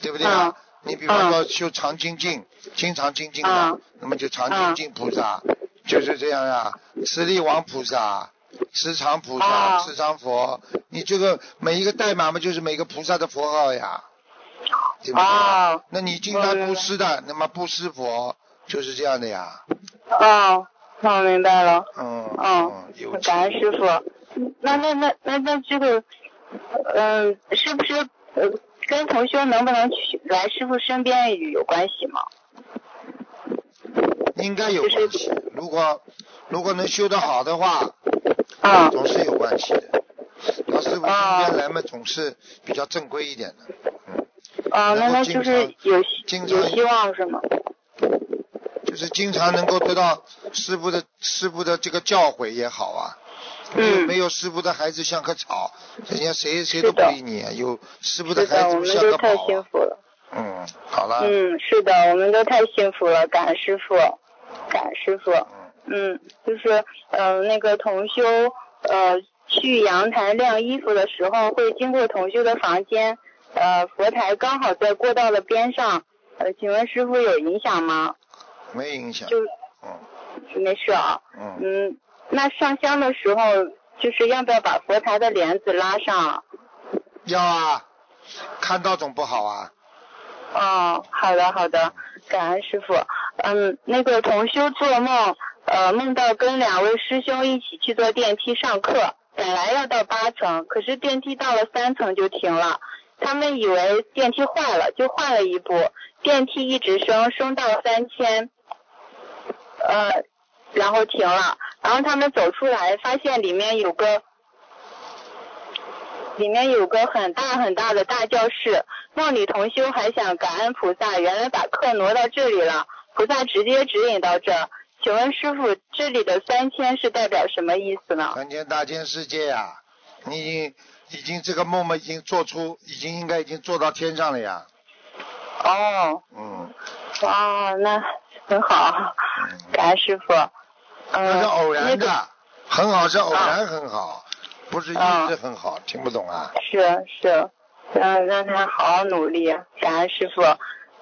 对不对啊？嗯你比方说修常精进，经常精进的，嗯那么就常精进菩萨，就是这样呀。慈利王菩萨，时常菩萨，哦时常佛，你这个每一个代码嘛，就是每个菩萨的佛号呀。对不对？哦那你经常布施的，那么布施佛就是这样的呀。哦，那我明白了。嗯嗯有感恩师傅。那那那那那这个，嗯、是不是呃跟同修能不能去来师傅身边有关系吗？应该有关系。如果如果能修得好的话，啊总是有关系的。到师傅身边来嘛，总是比较正规一点的。嗯，啊，那那就是有经常有希望是吗？就是经常能够得到师傅的师傅的这个教诲也好啊。嗯没有师傅的孩子像棵草，人家谁谁都不理你。有师傅的孩子们都太像个宝啊。幸福了。嗯，好了。嗯，是的，我们都太幸福了，感恩师傅，感恩师傅。嗯，就是呃那个同修呃去阳台晾衣服的时候，会经过同修的房间，呃佛台刚好在过道的边上，呃请问师傅有影响吗？没影响。就嗯没事啊。嗯。嗯，那上香的时候，就是要不要把佛台的帘子拉上啊？要啊，看到总不好啊。哦，好的好的，感恩师傅。嗯，那个同修做梦，呃，梦到跟两位师兄一起去坐电梯上课，本来要到八层，可是电梯到了三层就停了。他们以为电梯坏了，就换了一部，电梯一直升，升到三千，呃，然后停了。然后他们走出来，发现里面有个里面有个很大很大的大教室，梦里同修还想感恩菩萨，原来把课挪到这里了，菩萨直接指引到这儿。请问师傅，这里的三千是代表什么意思呢？三千大千世界呀、你已经已经这个梦梦，已经做出，已经应该已经做到天上了呀。哦，嗯，哦，那很好，感恩师傅。嗯，那是偶然那的，个很好是偶然很好，不是一啊直很好，听不懂啊？是是，让让他好好努力，感恩师傅。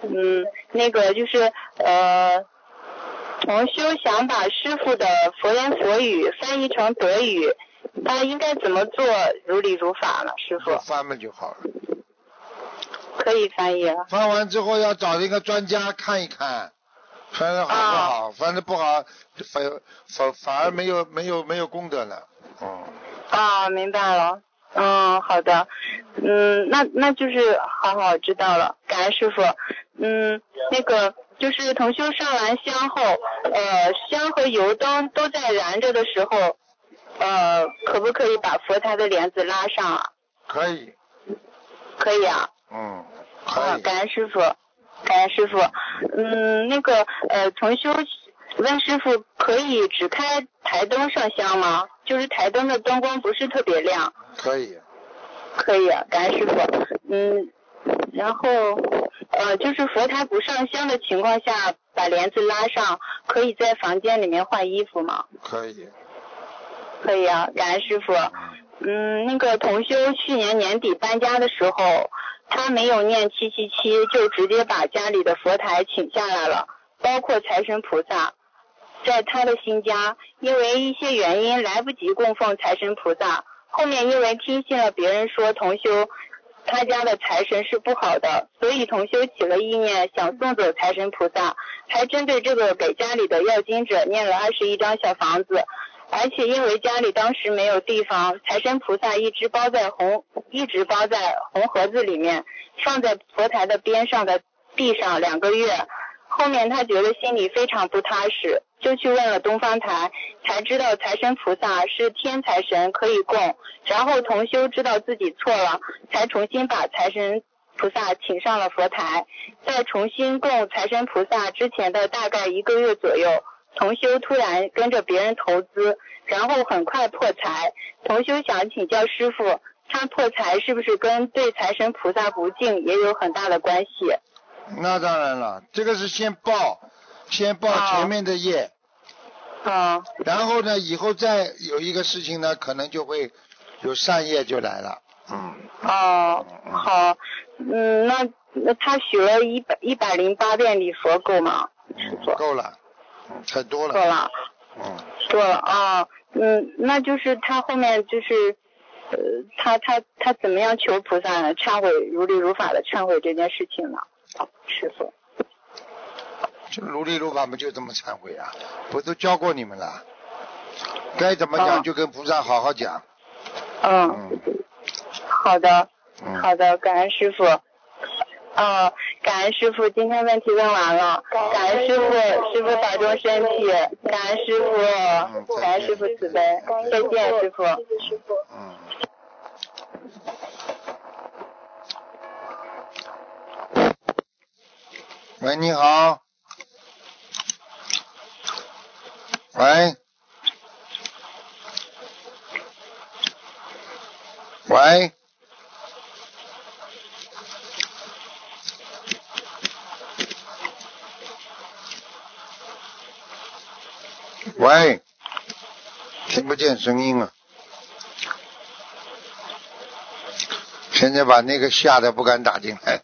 嗯，那个就是呃，同修想把师傅的佛言佛语翻译成德语，他应该怎么做如理如法呢？师傅翻嘛就好了。可以翻译了。翻完之后要找一个专家看一看，翻的好不啊好？翻的不好，反反反而没有没有没有功德了。嗯，啊，明白了。嗯，好的。嗯，那那就是好好知道了，感恩师傅。嗯，那个就是同修上完香后，呃，香和油灯都在燃着的时候，呃，可不可以把佛台的帘子拉上啊？可以，可以啊。嗯，啊可，以。感恩师傅，感恩师傅。嗯，那个呃，同修问师傅，可以只开台灯上香吗？就是台灯的灯光不是特别亮。可以，可以，啊感恩师傅。嗯，然后呃，就是佛台不上香的情况下，把帘子拉上，可以在房间里面换衣服吗？可以。可以啊，感恩师傅。嗯，那个同修去年年底搬家的时候，他没有念七七七，就直接把家里的佛台请下来了，包括财神菩萨。在他的新家，因为一些原因来不及供奉财神菩萨，后面因为听信了别人说同修他家的财神是不好的，所以同修起了意念想送走财神菩萨，还针对这个给家里的要经者念了二十一张小房子。而且因为家里当时没有地方，财神菩萨一直包在红，一直包在红盒子里面，放在佛台的边上的地上两个月。后面他觉得心里非常不踏实，就去问了东方台，才知道财神菩萨是天财神，可以供。然后同修知道自己错了，才重新把财神菩萨请上了佛台。在重新供财神菩萨之前的大概一个月左右，同修突然跟着别人投资，然后很快破财。同修想请教师傅，他破财是不是跟对财神菩萨不敬也有很大的关系？那当然了，这个是先报，先报啊前面的业，啊，然后呢，以后再有一个事情呢，可能就会有善业就来了。嗯，哦，好，嗯，那那他许了一百一百零八遍礼佛够吗？师傅，够了，嗯太多了。够了，嗯，多了啊、嗯，那就是他后面就是呃，他他他怎么样求菩萨忏悔如理如法的忏悔这件事情呢？师傅，就如理如法不就这么忏悔啊？不都教过你们了？该怎么讲哦就跟菩萨好好讲。嗯，嗯好的，嗯，好的，感恩师傅。嗯，感恩师傅，今天问题问完了，感恩师傅，师傅保重身体，感恩师傅，感恩师傅慈悲，再见师傅。嗯。喂，你好。喂。喂。喂，听不见声音了。现在把那个吓得不敢打进来，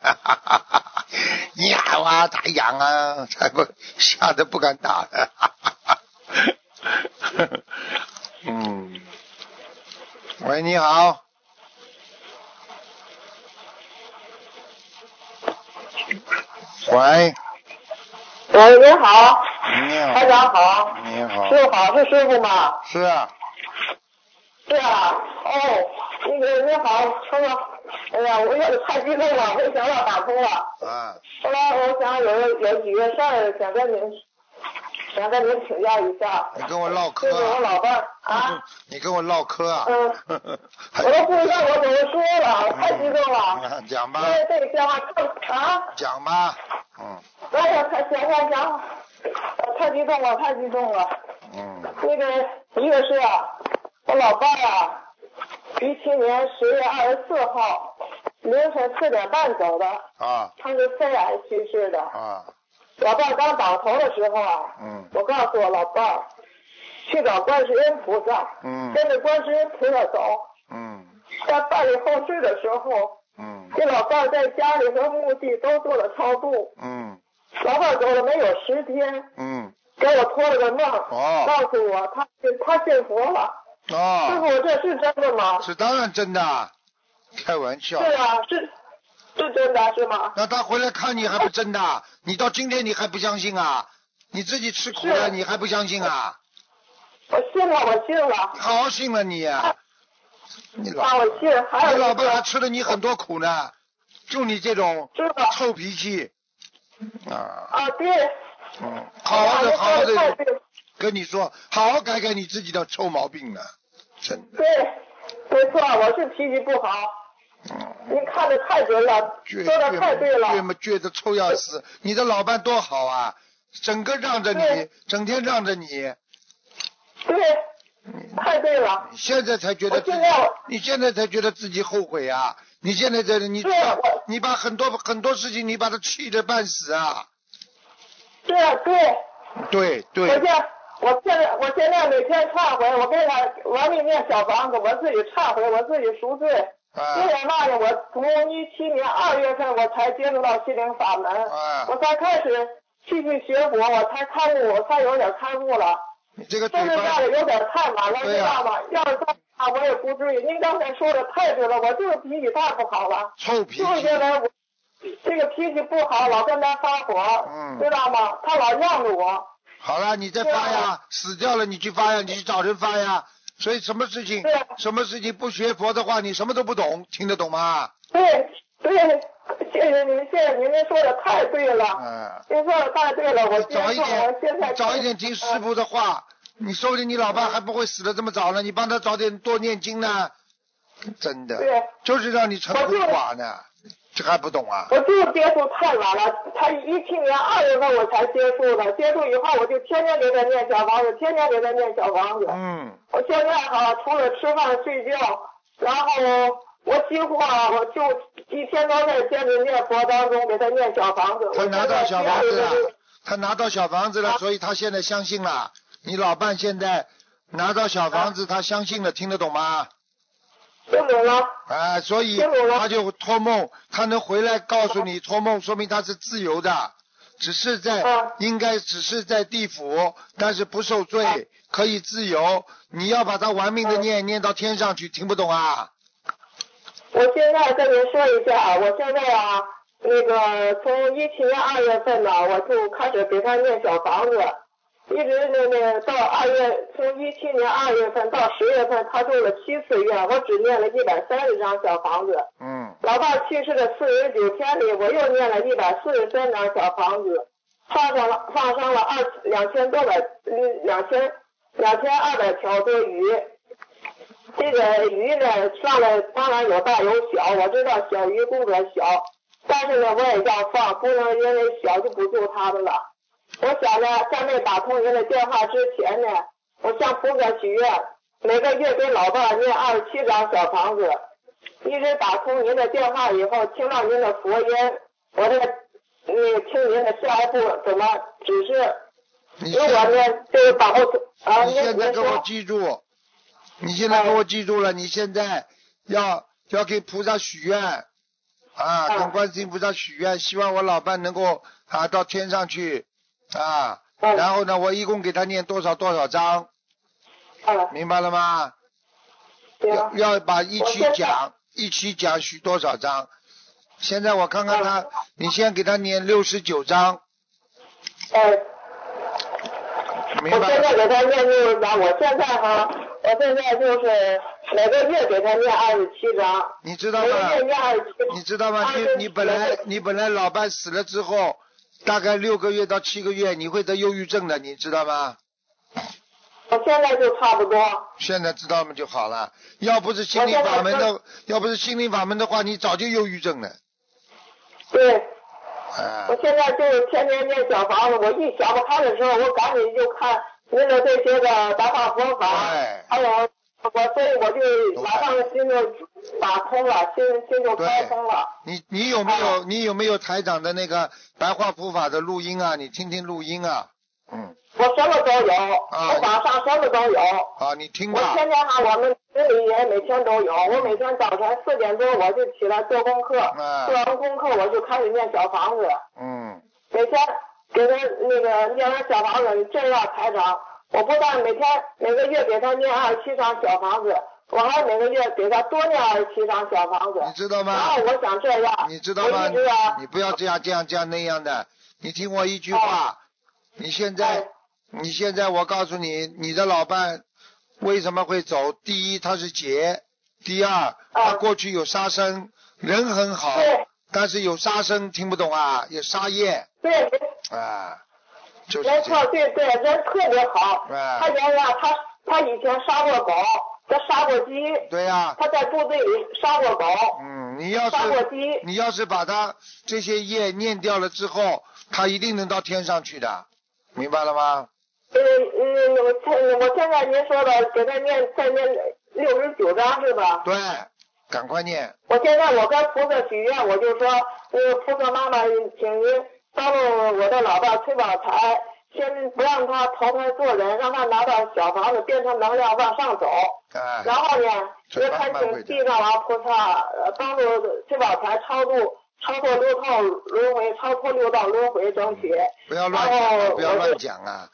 你好啊，太阳啊，才不吓得不敢打了。嗯，喂，你好，喂，喂，你好，你好，台长好，你好，师傅好，是师傅吗？是啊，是啊，哦，那个你好，师傅，哎呀，我有点太激动了，没想到打通了。啊，后来我想有有几个事儿想跟您，想跟您请教一下。你跟我唠嗑就是我啊，老伴儿啊，你跟我唠嗑啊，嗯，我都不知道我怎么说了，我太激动了。啊讲吧因，为这个电话特啊，讲吧，嗯哎呀，太行行行，我太激动了，太激动了。嗯那个一个是啊，我老伴儿啊，一七年十月二十四号凌晨四点半走的，啊他是肺癌去世的。啊老伴儿刚倒头的时候啊，嗯我告诉我老伴儿，去找观世音菩萨，嗯跟着观世音菩萨走。嗯在办理后事的时候，嗯这老伴儿在家里和墓地都做了超度。嗯老伴儿走了没有十天，嗯给我托了个梦，哦告诉我他他信佛了。哦师哦，傅，这是真的吗？是当然真的，开玩笑对。啊，是是真的是吗？那他回来看你还不真的？你到今天你还不相信啊？你自己吃苦了你还不相信啊？我信了，我信了，好好信了你，你老啊，我信。还有你老一个伴还吃了你很多苦呢，就你这种？臭脾气啊，啊，对。嗯，好好的好好的跟你说，好好改改你自己的臭毛病呢，真的，对，没错，我是脾气不好，嗯。您看的太准了，倔说的太对了。倔嘛倔的臭要死，你的老伴多好啊，整个让着你，整天让着你，对，太对了。你现在才觉得自己现，你现在才觉得自己后悔啊！你现在在你你把很多很多事情你把他气得半死啊！对啊，对，对对我现我现在我现在每天忏悔，我给他往里面小房子，我自己忏悔，我自己赎罪。啊因为嘛呢，我从一七年二月份我才接触到心灵法门，啊我才开始继续学佛，我才开悟，我才有点开悟了。你这个嘴现在巴有点太晚了，知道吗？要是再啊，我也不至于。您刚才说的太对了，我就是脾气太不好了，臭脾气就是，因为我这个脾气不好，老跟他发火，嗯知道吗？他老让着我，好了，你再发呀啊，死掉了你去发呀，你去找人发呀。所以什么事情什么事情不学佛的话，你什么都不懂，听得懂吗？对对，谢谢您，谢谢您，您说的太对了，嗯。您说的太对了，我早一点早一点听师傅的话，你说不定你老爸还不会死的这么早呢。你帮他早点多念经呢，真的，对，就是让你成孤寡呢，这还不懂啊？我就是接触太晚了，才一七年二月份我才接触的，接触以后我就天天给他念小房子，天天给他念小房子。嗯，我现在哈、除了吃饭睡觉，然后我几乎啊，我就一天都在坚持念佛当中给他念小房子。他拿到小房子了他拿到小房子了，啊所以他现在相信了。你老伴现在拿到小房子，他相信了，听得懂吗？听懂了，啊，所以他就托梦，他能回来告诉你托梦，说明他是自由的。只是在、嗯应该只是在地府，但是不受罪，可以自由。你要把他玩命的念，念到天上去，听不懂啊？我现在跟您说一下啊，我现在啊，那个从一七年二月份呢，我就开始给他念小房子，一直那那到二月，从一七年二月份到十月份，他住了七次院，我只念了一百三十张小房子。嗯，老伴去世的四十九天里，我又念了一百四十三张小房子，放上了放上了二两千多百嗯两千两千二百条多鱼。这个鱼呢，上来当然有大有小，我知道小鱼功德小，但是呢，我也要放，不能因为小就不救它们了。我想呢，在没打通您的电话之前呢，我向菩萨许愿，每个月给老伴念二十七张小房子。一直打通您的电话以后，听到您的佛音，我这那个听您的下一步怎么指示。你如果现呢，就是把握啊，你现在给我，记住，你现在给我记住了，你现在要要给菩萨许愿啊，嗯跟观世音菩萨许愿，希望我老伴能够啊到天上去啊，嗯然后呢，我一共给他念多少多少章，嗯，明白了吗？要，要把一起讲，一起讲许多少章。现在我看看嗯他，你先给他念六十九章，哎。明白？我现在给他念六十章，我现在哈，我现在就是每个月给他念二十七章，你知道吗？你知道吗？你你本来你本来老伴死了之后，大概六个月到七个月，你会得忧郁症的，你知道吗？我现在就差不多。现在知道吗就好了。要不是心灵法门的，要不是心灵法门的话，你早就忧郁症了。对，啊我，现在就是天天念小房子，我一想不开的时候，我赶紧就看您的这些个白话佛法，对还有我，所以我就马上心就打通了，心心就开通了。你你有没哦有你有没有台长的那个白话佛法的录音啊？你听听录音啊。嗯，我什么都有，啊我网上什么都有。啊，你听吧我吧。天天哈，我们群里也每天都有。我每天早晨四点多我就起来做功课，啊做完功课我就开始念小房子，嗯，每天给他那个念完小房子，你这样台长，我不但每天每个月给他念二十七张小房子，我还每个月给他多念二十七张小房子。你知道然吗后？我想这样，你知道吗？你不要这样这样这样那样的。你听我一句话，你现在哎你现在我告诉你，你的老伴为什么会走？第一，他是劫；第二，他过去有杀生，人很好，但是有杀生，听不懂啊？有杀业对，啊，就是没错，对对，人特别好。哎他原来他他以前杀过狗，他杀过鸡，对呀、他在部队里杀过狗，嗯，你要是杀过鸡。你要是把他这些业念掉了之后，他一定能到天上去的，明白了吗？嗯嗯，我现我现在您说的给他念再念六十九章是吧？对，赶快念。我现在我跟菩萨许愿，我就说，那个菩萨妈妈，请您帮助我的老伴崔宝才，先不让他投胎做人，让他拿到小房子变成能量往上走。哎，然后呢，这也恳慢慢会的请地藏王菩萨呃帮助崔宝才超度超过六道轮回，超脱六道轮回争取。不要乱不要乱讲啊！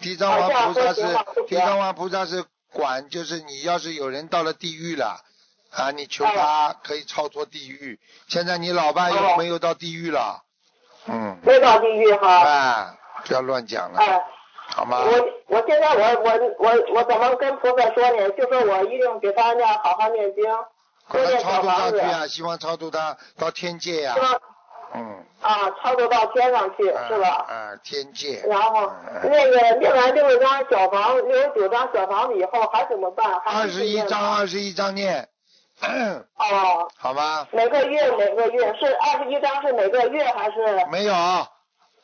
地藏王菩萨是地藏王菩萨是管，就是你要是有人到了地狱了啊，你求他可以超脱地狱。现在你老伴有哦没有到地狱了？嗯，没到地狱哈。哎，不要乱讲了，哎，好吗？我我现在我我我我怎么跟菩萨说呢？就说我一定给他念好好念经，多念把他超度小房子，上去啊，希望超度他到天界呀是，吧？嗯，啊，超度到天上去，是吧？啊，天界。然后嗯那个念完六十张小房，六十九张小房子以后还怎么办？还二十一张，二十一张念，哦，好吗？每个月每个月是二十一张是每个月还是？没有，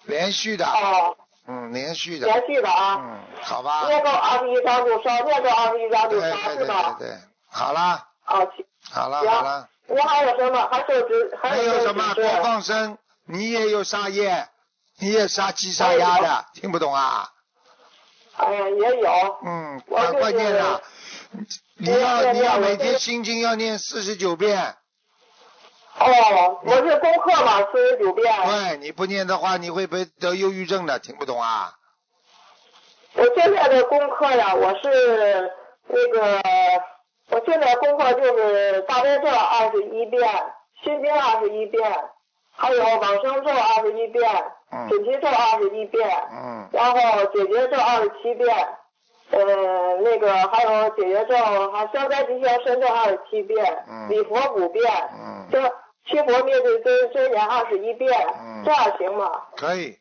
连续的，哦，嗯，连续的，连续的啊。嗯，好吧。念够二十一张就烧，念够二十一张就烧，对对对是吧？对对，好了，哦，好了，好了，我还有什么？还有只还没有有什么多？放生，你也有杀业，你也杀鸡杀鸭的，听不懂啊？哎，也有。嗯，我赶快就是念了，你要你要每天心经要念四十九遍，哦哦，我是功课嘛，四十九遍。对，你不念的话，你会被得忧郁症的，听不懂啊？我现在的功课呀，我是那个，我现在功课就是大悲咒二十一遍，心经二十一遍，还有往生咒二十一遍，嗯准提咒二十一遍，嗯然后解结咒二十七遍，呃，那个还有解结咒，还消灾吉祥神咒二十七遍，嗯礼佛五遍，嗯，这七佛灭罪真真言二十一遍，嗯这样行吗？可以，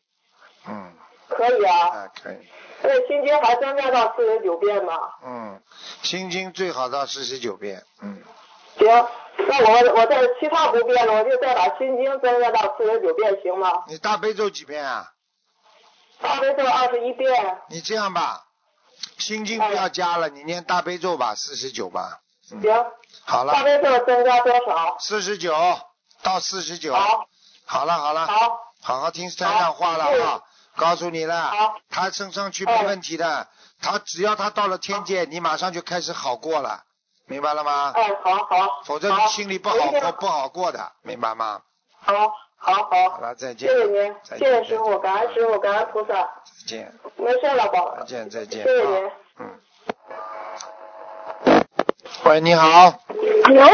嗯，可以啊。啊可以，那心经还增加到四十九遍吗？嗯，心经最好到四十九遍，嗯，行，那我我再其他不变了，我就再把心经增加到四十九遍，行吗？你大悲咒几遍啊？大悲咒二十一遍，你这样吧，心经不要加了，你念大悲咒吧，四十九吧，行。好了，大悲咒增加多少？四十九到四十九，好，好了好了，好，好好听台上话了好啊，告诉你了，他升上去没问题的，他只要他到了天界，你马上就开始好过了，明白了吗？哎，好好。否则你心里不好。过不好过的，明白吗？好，好好。好了，再见。谢谢您，谢谢师傅，感恩师傅，感恩菩萨，再见，没事了，宝再。见，再见。谢谢您啊。嗯。喂，你好，Hello，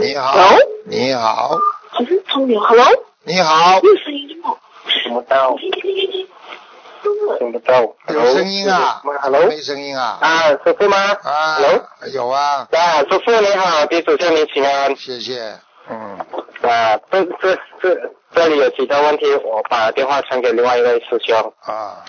你好 Hello？你好，好像聪明。Hello，你好，有声音吗？听不到，听不到。有声音啊 Hello？没声音啊？啊，师傅吗啊？Hello？，有啊，啊，师傅你好，弟子向你请安。谢谢，嗯，啊，这这这这里有几个问题，我把电话传给另外一位师兄。啊，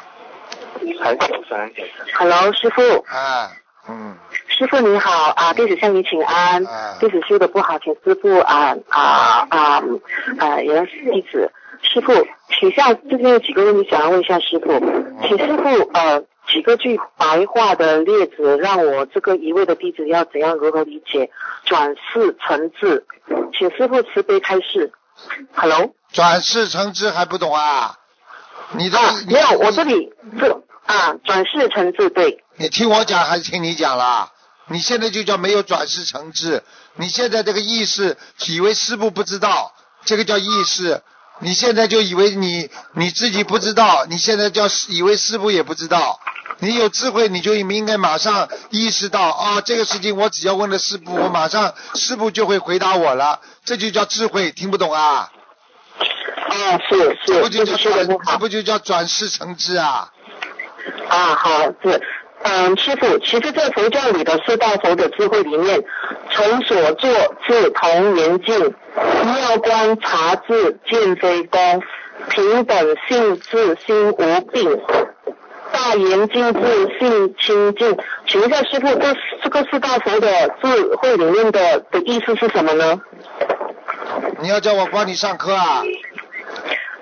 很小声，很小声。Hello，师傅，啊，嗯，师傅你好啊，弟子向你请安啊。弟子修的不好，请师傅啊啊啊啊，原谅弟子。师傅，请下这边有几个问题想要问一下师傅，请师傅呃几个句白话的例子，让我这个一位的弟子要怎样如何理解转世成智，请师傅慈悲开示。Hello。转世成智还不懂啊？你的啊，没有，我这里这啊转世成智对。你听我讲还是听你讲啦？你现在就叫没有转世成智，你现在这个意识以为师傅不知道，这个叫意识。你现在就以为你你自己不知道，你现在叫以为师傅也不知道。你有智慧，你就应该马上意识到啊，这个事情我只要问了师傅，我马上师傅就会回答我了，这就叫智慧，听不懂啊？啊，是这不是，这就叫这不就叫转世成智啊？啊，好是。嗯，师傅，其实，在佛教里的四大佛的智慧里面，从所作至同严净，妙观察智见非功，平等性智心无病，大严净智性清净。请问一下师傅，这这个四大佛的智慧里面的的意思是什么呢？你要叫我帮你上课啊？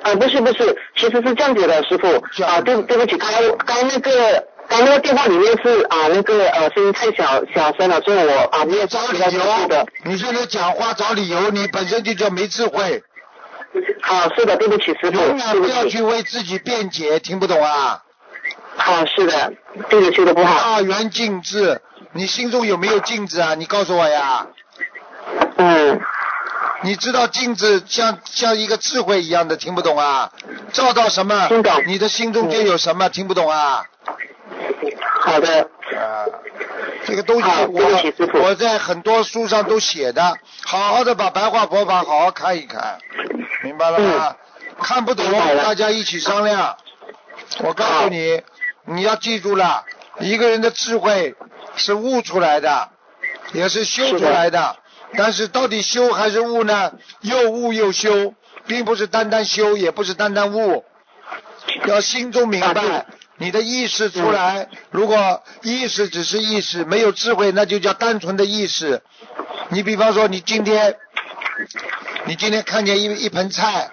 啊，不是不是，其实是这样子的，师傅啊，对对不起，刚刚那个刚那个电话里面是啊那个呃声音太小小声了，所以我啊没有找理正确的。，你现在讲话找理由，你本身就叫没智慧，好，是的，对不起，师傅，永远不要。去为自己辩解，听不懂啊？好，是的，对不起的不好。大圆镜智，你心中有没有镜子啊？你告诉我呀。嗯，你知道镜子像像一个智慧一样的，听不懂啊？照到什么听懂，你的心中就有什么，听不懂啊？好的，啊，这个东西我我在很多书上都写的，好好的把白话佛法好好看一看，明白了吗？看不懂大家一起商量。我告诉你，你要记住了，一个人的智慧是悟出来的，也是修出来的。但是到底修还是悟呢？又悟又修，并不是单单修，也不是单单悟，要心中明啊白对。你的意识出来，如果意识只是意识，没有智慧，那就叫单纯的意识。你比方说，你今天，你今天看见一一盆菜，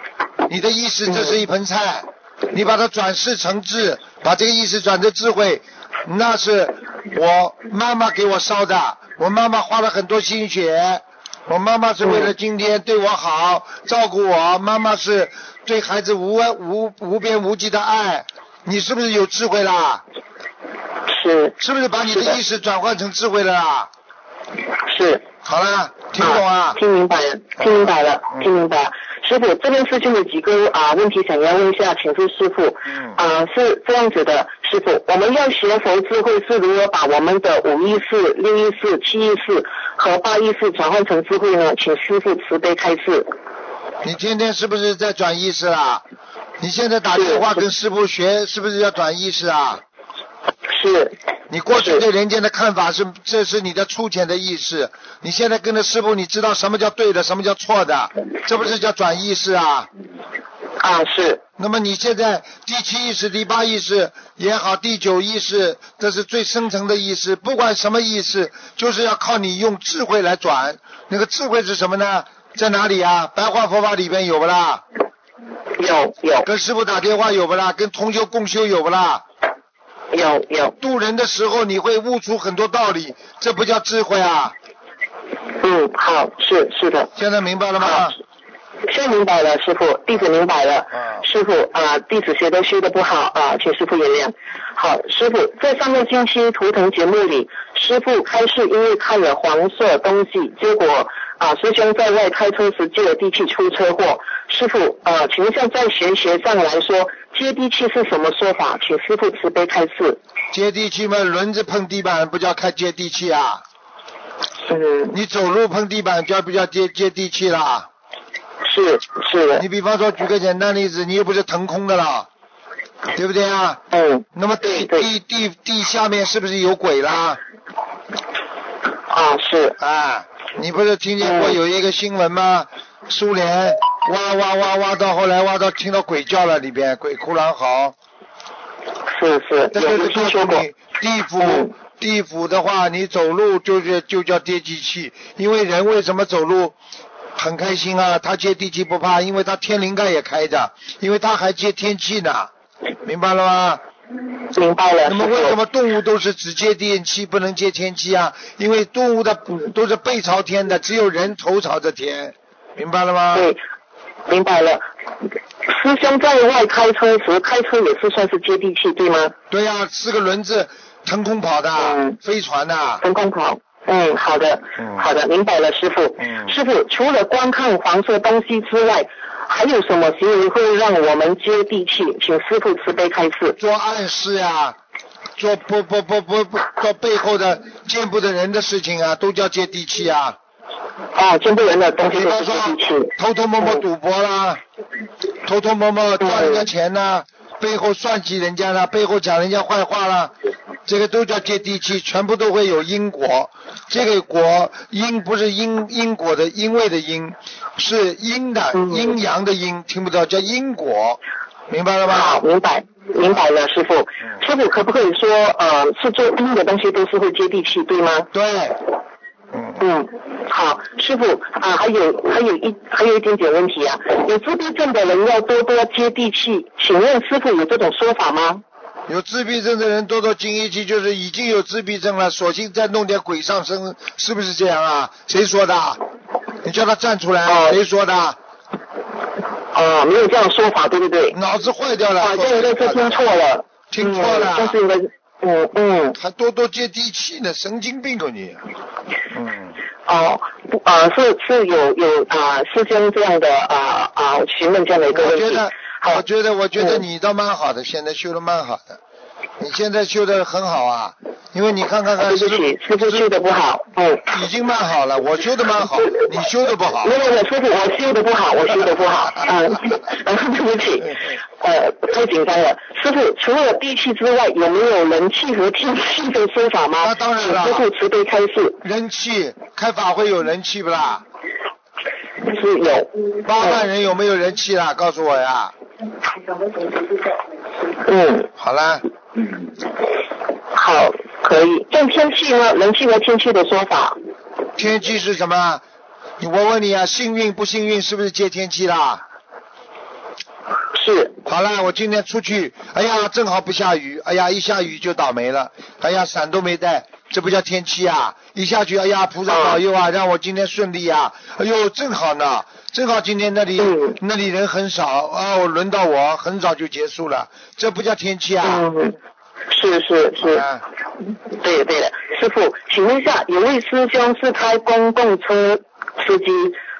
你的意识这是一盆菜，你把它转世成智，把这个意识转成智慧，那是我妈妈给我烧的，我妈妈花了很多心血，我妈妈是为了今天对我好，照顾我，妈妈是对孩子无无无边无际的爱，你是不是有智慧啦？是是不是把你的意识转换成智慧了啦？是好了，听懂啊？听明白了，听明白了，嗯听明白了。师傅，这边事情有几个啊问题想要问一下，请示师傅。嗯啊，是这样子的，师傅，我们要学佛智慧是如何把我们的五意识、六意识、七意识和八意识转换成智慧呢？请师傅慈悲开示。你天天是不是在转意识啦？你现在打电话跟师傅学，是不是要转意识啊？是，你过去对人间的看法是，这是你的粗浅的意识。你现在跟着师傅，你知道什么叫对的，什么叫错的，这不是叫转意识啊？啊是，那么你现在第七意识、第八意识也好，第九意识，这是最深层的意识。不管什么意识，就是要靠你用智慧来转。那个智慧是什么呢？在哪里啊？白话佛法里边有不啦？有有跟师傅打电话有不啦？跟同修共修有不啦？有有，渡人的时候你会悟出很多道理，这不叫智慧啊！嗯，好，是是的。现在明白了吗好？现在明白了，师傅，弟子明白了。嗯师傅啊、弟子学都修的不好啊、请师傅原谅。好，师傅，在上个星期图腾节目里，师傅开示因为看了黄色东西，结果啊、师兄在外开车时借了地气出车祸。师傅啊、请问一下，在玄学上来说，接地气是什么说法？请师傅慈悲开示。接地气嘛，轮子碰地板不叫开接地气啊？是，你走路碰地板叫不叫接接地气啦？是是的你，比方说举个简单例子，你又不是腾空的啦，对不对啊？嗯，那么地地地地下面是不是有鬼啦？啊是，啊，你不是听见过嗯有一个新闻吗？苏联挖挖挖挖到后来挖到听到鬼叫了里边，鬼哭狼嚎。是是，这是告说过。你，地府嗯地府的话，你走路就是就叫接地气，因为人为什么走路很开心啊？他接地气不怕，因为他天灵盖也开着，因为他还接天气呢，明白了吗？明白了。那么为什么动物都是只接电气，不能接天气啊？因为动物的都是背朝天的，只有人头朝着天，明白了吗？对，明白了。师兄在外开车时，开车也是算是接地气，对吗？对呀、四个轮子腾空跑的，嗯飞船的。分工跑。嗯，好的，嗯好的，明白了，师傅。嗯师傅，除了观看黄色东西之外，还有什么行为会让我们接地气？请师傅慈悲开示。做暗示呀、做不不不不不做背后的见不得人的事情啊，都叫接地气啊。哦，见不人的东西都是接地气。偷偷摸摸赌博啦，偷偷摸摸赚人家钱啦、背后算计人家啦，背后讲人家坏话啦，这个都叫接地气，全部都会有因果。这个果因不是因因果的因为的因，是阴的嗯阴阳的阴，听不到叫因果，明白了好，吗？明白，明白了，师傅。师傅可不可以说，呃，是做阴的东西都是会接地气，对吗？对，嗯。嗯，好，师傅啊，还有还有一还有一点点问题啊，有自闭症的人要多多接地气，请问师傅有这种说法吗？有自闭症的人多多经一气，就是已经有自闭症了，索性再弄点鬼上身，是不是这样啊？谁说的？你叫他站出来，哦谁说的？啊，没有这样说法，对不对？脑子坏掉了，啊，这应该是听错了。听错了嗯，就是应该，嗯嗯，还多多接地气呢，神经病啊你。嗯，哦，不啊，是是有有啊师兄这样的啊啊询问这样的一个问题。我觉得，，我觉得，我觉得嗯。你倒蛮好的，现在修的蛮好的，你现在修的很好啊，因为你看看看，对不起，师傅修的不好，嗯。已经蛮好了，我修的蛮好，你修的不好。没有我，师傅，我修的不好，我修的不好，嗯，对不起，呃，太紧张了。师傅，除了地气之外，有没有人气和天气的说法吗？那当然了师傅慈悲开示，人气，开法会有人气不啦？是有。八万人有没有人气啦？告诉我呀。嗯，好了，好，可以。像天气呢？人气和天气的说法，天气是什么？你我问你啊，幸运不幸运是不是接天气啦？是好了，我今天出去，哎呀，正好不下雨，哎呀，一下雨就倒霉了，哎呀，伞都没带，这不叫天气啊！一下去，哎呀，菩萨保佑啊，让我今天顺利啊！哎呦，正好呢，正好今天那里、嗯。那里人很少啊，我轮到我，很早就结束了，这不叫天气啊！嗯，是是是，啊。对的对的，师傅，请问一下，有位师兄是开公共车司机，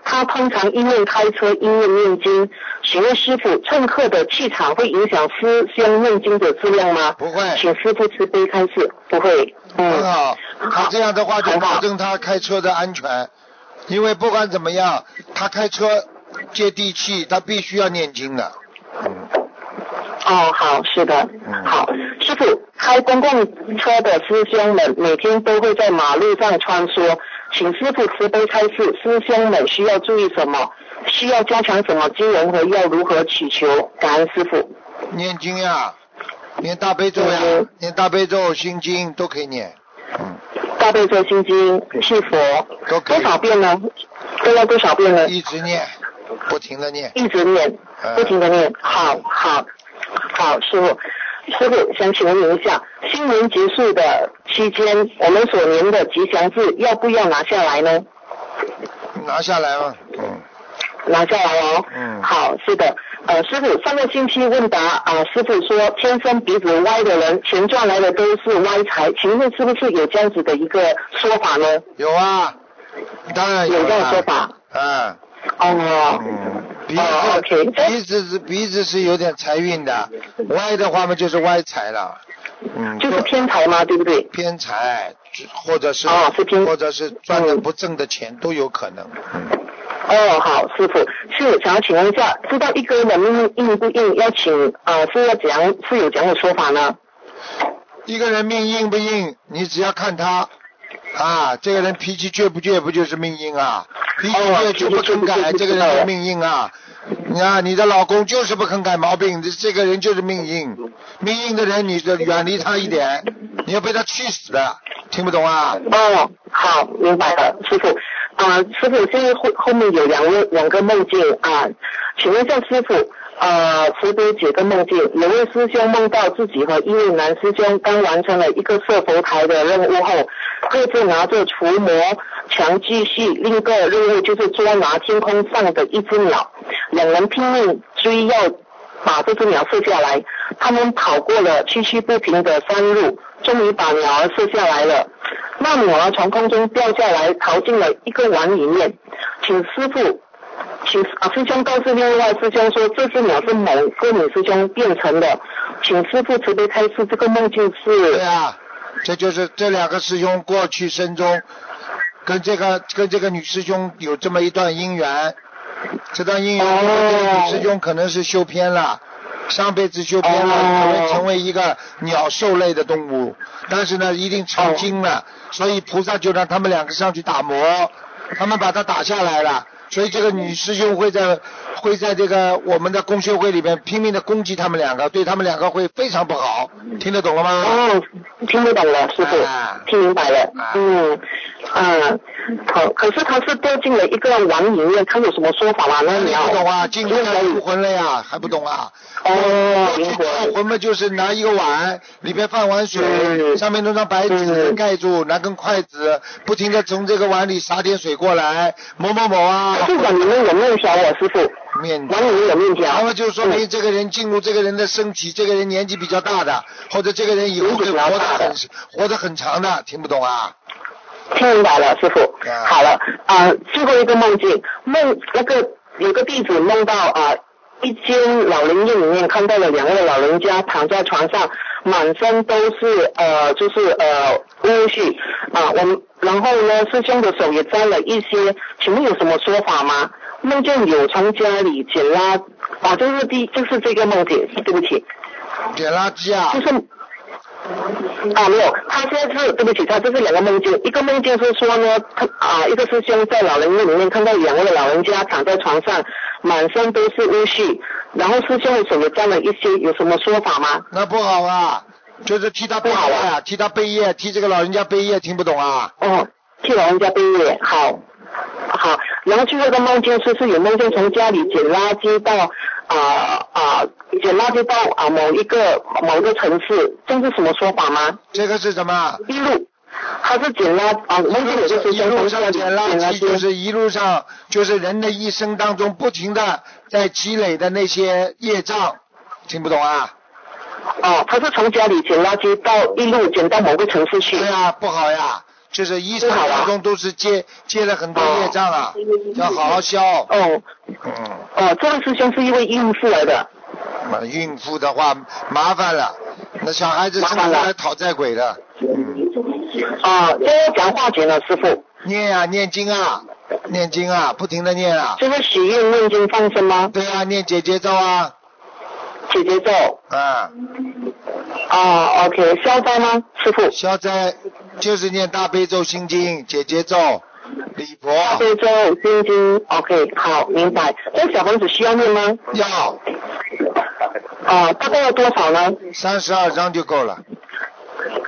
他通常因为开车因为念经，请问师傅，乘客的气场会影响师兄念经的质量吗？不会，请师傅慈悲开示，不会。嗯，很好，他这样的话就保证他开车的安全，因为不管怎么样，他开车接地气，他必须要念经的。哦，好，是的，嗯好，师傅，开公共车的师兄们每天都会在马路上穿梭，请师傅慈悲开示，师兄们需要注意什么？需要加强什么经文和要如何祈求？感恩师傅。念经呀，念大悲咒呀嗯，念大悲咒、心经都可以念。嗯，大悲咒心经、是佛，多少遍呢？都要多少遍呢？一直念，不停的念。一直念，嗯不停的念。好，好，好，师傅，师傅想请问您一下，新年结束的期间，我们所念的吉祥字要不要拿下来呢？拿下来嘛，嗯，拿下来哦。嗯好，是的。呃，师傅，上个星期问答啊、师傅说天生鼻子歪的人，钱赚来的都是歪财，请问是不是有这样子的一个说法呢？有啊，当然有这样。说法。嗯哦。嗯，鼻哦子鼻子是鼻子是有点财运的，歪的话嘛就是歪财了。嗯，就是偏财嘛？对不对？偏财，或者是哦是偏或者是赚的嗯不挣的钱都有可能。嗯，哦，好，师傅，是想要请问一下，知道一个人的命硬不硬，要请呃是要怎样是有怎样的说法呢？一个人命硬不硬，你只要看他啊，这个人脾气倔不倔，不就是命硬啊？脾气倔就不肯改，这个人就命硬啊。你看你的老公就是不肯改毛病，这这个人就是命硬。命硬的人，你就远离他一点，你要被他气死的。听不懂啊？哦，好，明白了，师傅。啊、师傅，现在后后面有两位两个梦境啊，请问一下师傅，呃，慈悲解个梦境，有位师兄梦到自己和一位男师兄刚完成了一个设佛台的任务后，各自拿着除魔强继续另一个任务就是捉拿天空上的一只鸟，两人拼命追要把这只鸟射下来，他们跑过了崎岖不平的山路，终于把鸟儿射下来了。那鸟儿从空中掉下来，逃进了一个碗里面。请师傅，请啊师兄告诉另外师兄说，这只鸟是某个女师兄变成的，请师傅慈悲开示，这个梦境是对啊，这就是这两个师兄过去生中跟这个跟这个女师兄有这么一段姻缘，这段姻缘，哦这个女师兄可能是修偏了。上辈子修偏了，哦可能成为一个鸟兽类的动物，但是呢，一定成精了，所以菩萨就让他们两个上去打磨，他们把它打下来了，所以这个女师兄会在会在这个我们的公修会里面拼命的攻击他们两个，对他们两个会非常不好，听得懂了吗？哦，听得懂了，师傅，啊。听明白了。啊。嗯，嗯，好，可是他是掉进了一个碗里面，他有什么说法吗？那你鸟不懂啊，进可以入入魂了呀，还不懂啊？哦，过去灵魂魂嘛，就是拿一个碗，里边放碗水，嗯。上面弄张白纸嗯盖住，拿根筷子，不停的从这个碗里洒点水过来，某某某啊，这碗里面有没有想我，师傅，面碗里面有面条。然后就说明嗯这个人进入这个人的身体，这个人年纪比较大的，或者这个人以后会活得很活得很长的，听不懂啊？听明白了，师傅啊。好了，啊、最后一个梦境，梦那个有个弟子梦到啊、一间老人院里面看到了两位老人家躺在床上，满身都是呃就是呃污絮啊，我们然后呢师兄的手也沾了一些，请问有什么说法吗？梦见有从家里捡垃啊，就是第就是这个梦境，对不起。捡垃圾啊就？是啊，没有，他现在是对不起，他这是两个梦境，一个梦境是说呢，他啊，一个师兄在老人院里面看到两位老人家躺在床上，满身都是污絮，然后师兄的手也沾了一些，有什么说法吗？那不好啊，就是替他背不好业啊，替他背业，替这个老人家背业，听不懂啊？哦，替老人家背业，好，好，然后最后一个梦境是是有梦见从家里捡垃圾到啊啊捡垃圾到啊某一个某一个城市，这是什么说法吗？这个是什么？一路，他是捡垃啊，梦见有个师一路上捡垃圾，捡垃圾，就是一路上就是人的一生当中不停的在积累的那些业障，听不懂啊？哦，他是从家里捡垃圾到一路捡到某个城市去。对呀，不好呀，就是一生当中都是接接了很多业障了，要好好消。哦，嗯，哦，这位师兄是一位孕妇来的。那孕妇的话麻烦了，那小孩子生出来讨债鬼的。嗯。啊，这要讲化解了，师傅。念啊，念经啊，念经啊，不停的念啊。这个许愿念经放生吗？对啊，念姐姐咒啊。姐姐咒。啊。啊，OK，消灾吗，师傅？消灾就是念大悲咒心经，姐姐咒，礼佛。大悲咒心经，OK，好，明白。这小房子需要念吗？要。啊，大概要多少呢？三十二张就够了。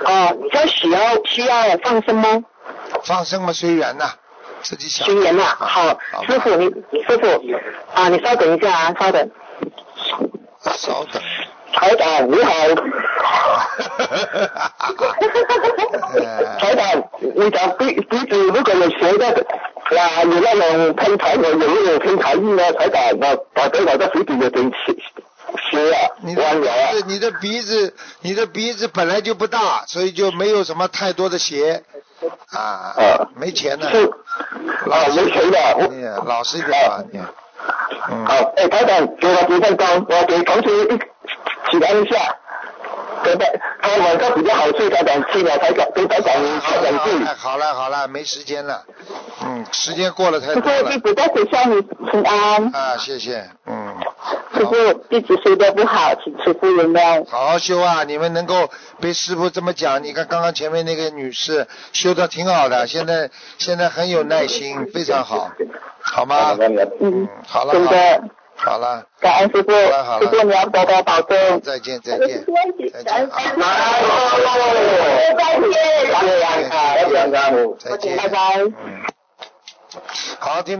啊，这需要需要放生吗？放生嘛，随缘呐，自己想。随缘呐，好，师傅你师傅啊，你稍等一下啊，稍等。稍等。台长你好。台长，你讲鼻鼻子如果有血的，啊，有那种喷痰的，有没有喷痰液呢？台长，把把头脑在水底有点血血啊，你的鼻子，你的鼻子，你的鼻子本来就不大，所以就没有什么太多的血。啊。啊。没钱呢。是。啊，没钱的。老实一点吧你。好，哎，台长，给我几分钟，我给同学一起来一下。对对，他晚上比较好睡，台长去了，台长跟台长说两句。好了好了，没时间了，嗯，时间过了太多了。师傅，在学校你平安。啊，谢谢，嗯。师傅，弟子修的不好，请师傅原谅。好好修啊！你们能够被师傅这么讲，你看刚刚前面那个女士修的挺好的，现在现在很有耐心，非常好，好吗？嗯，好了。真的。好了，感恩师傅，师傅你要多多保重。再见再见。再见。再见。再见。拜拜。好，听。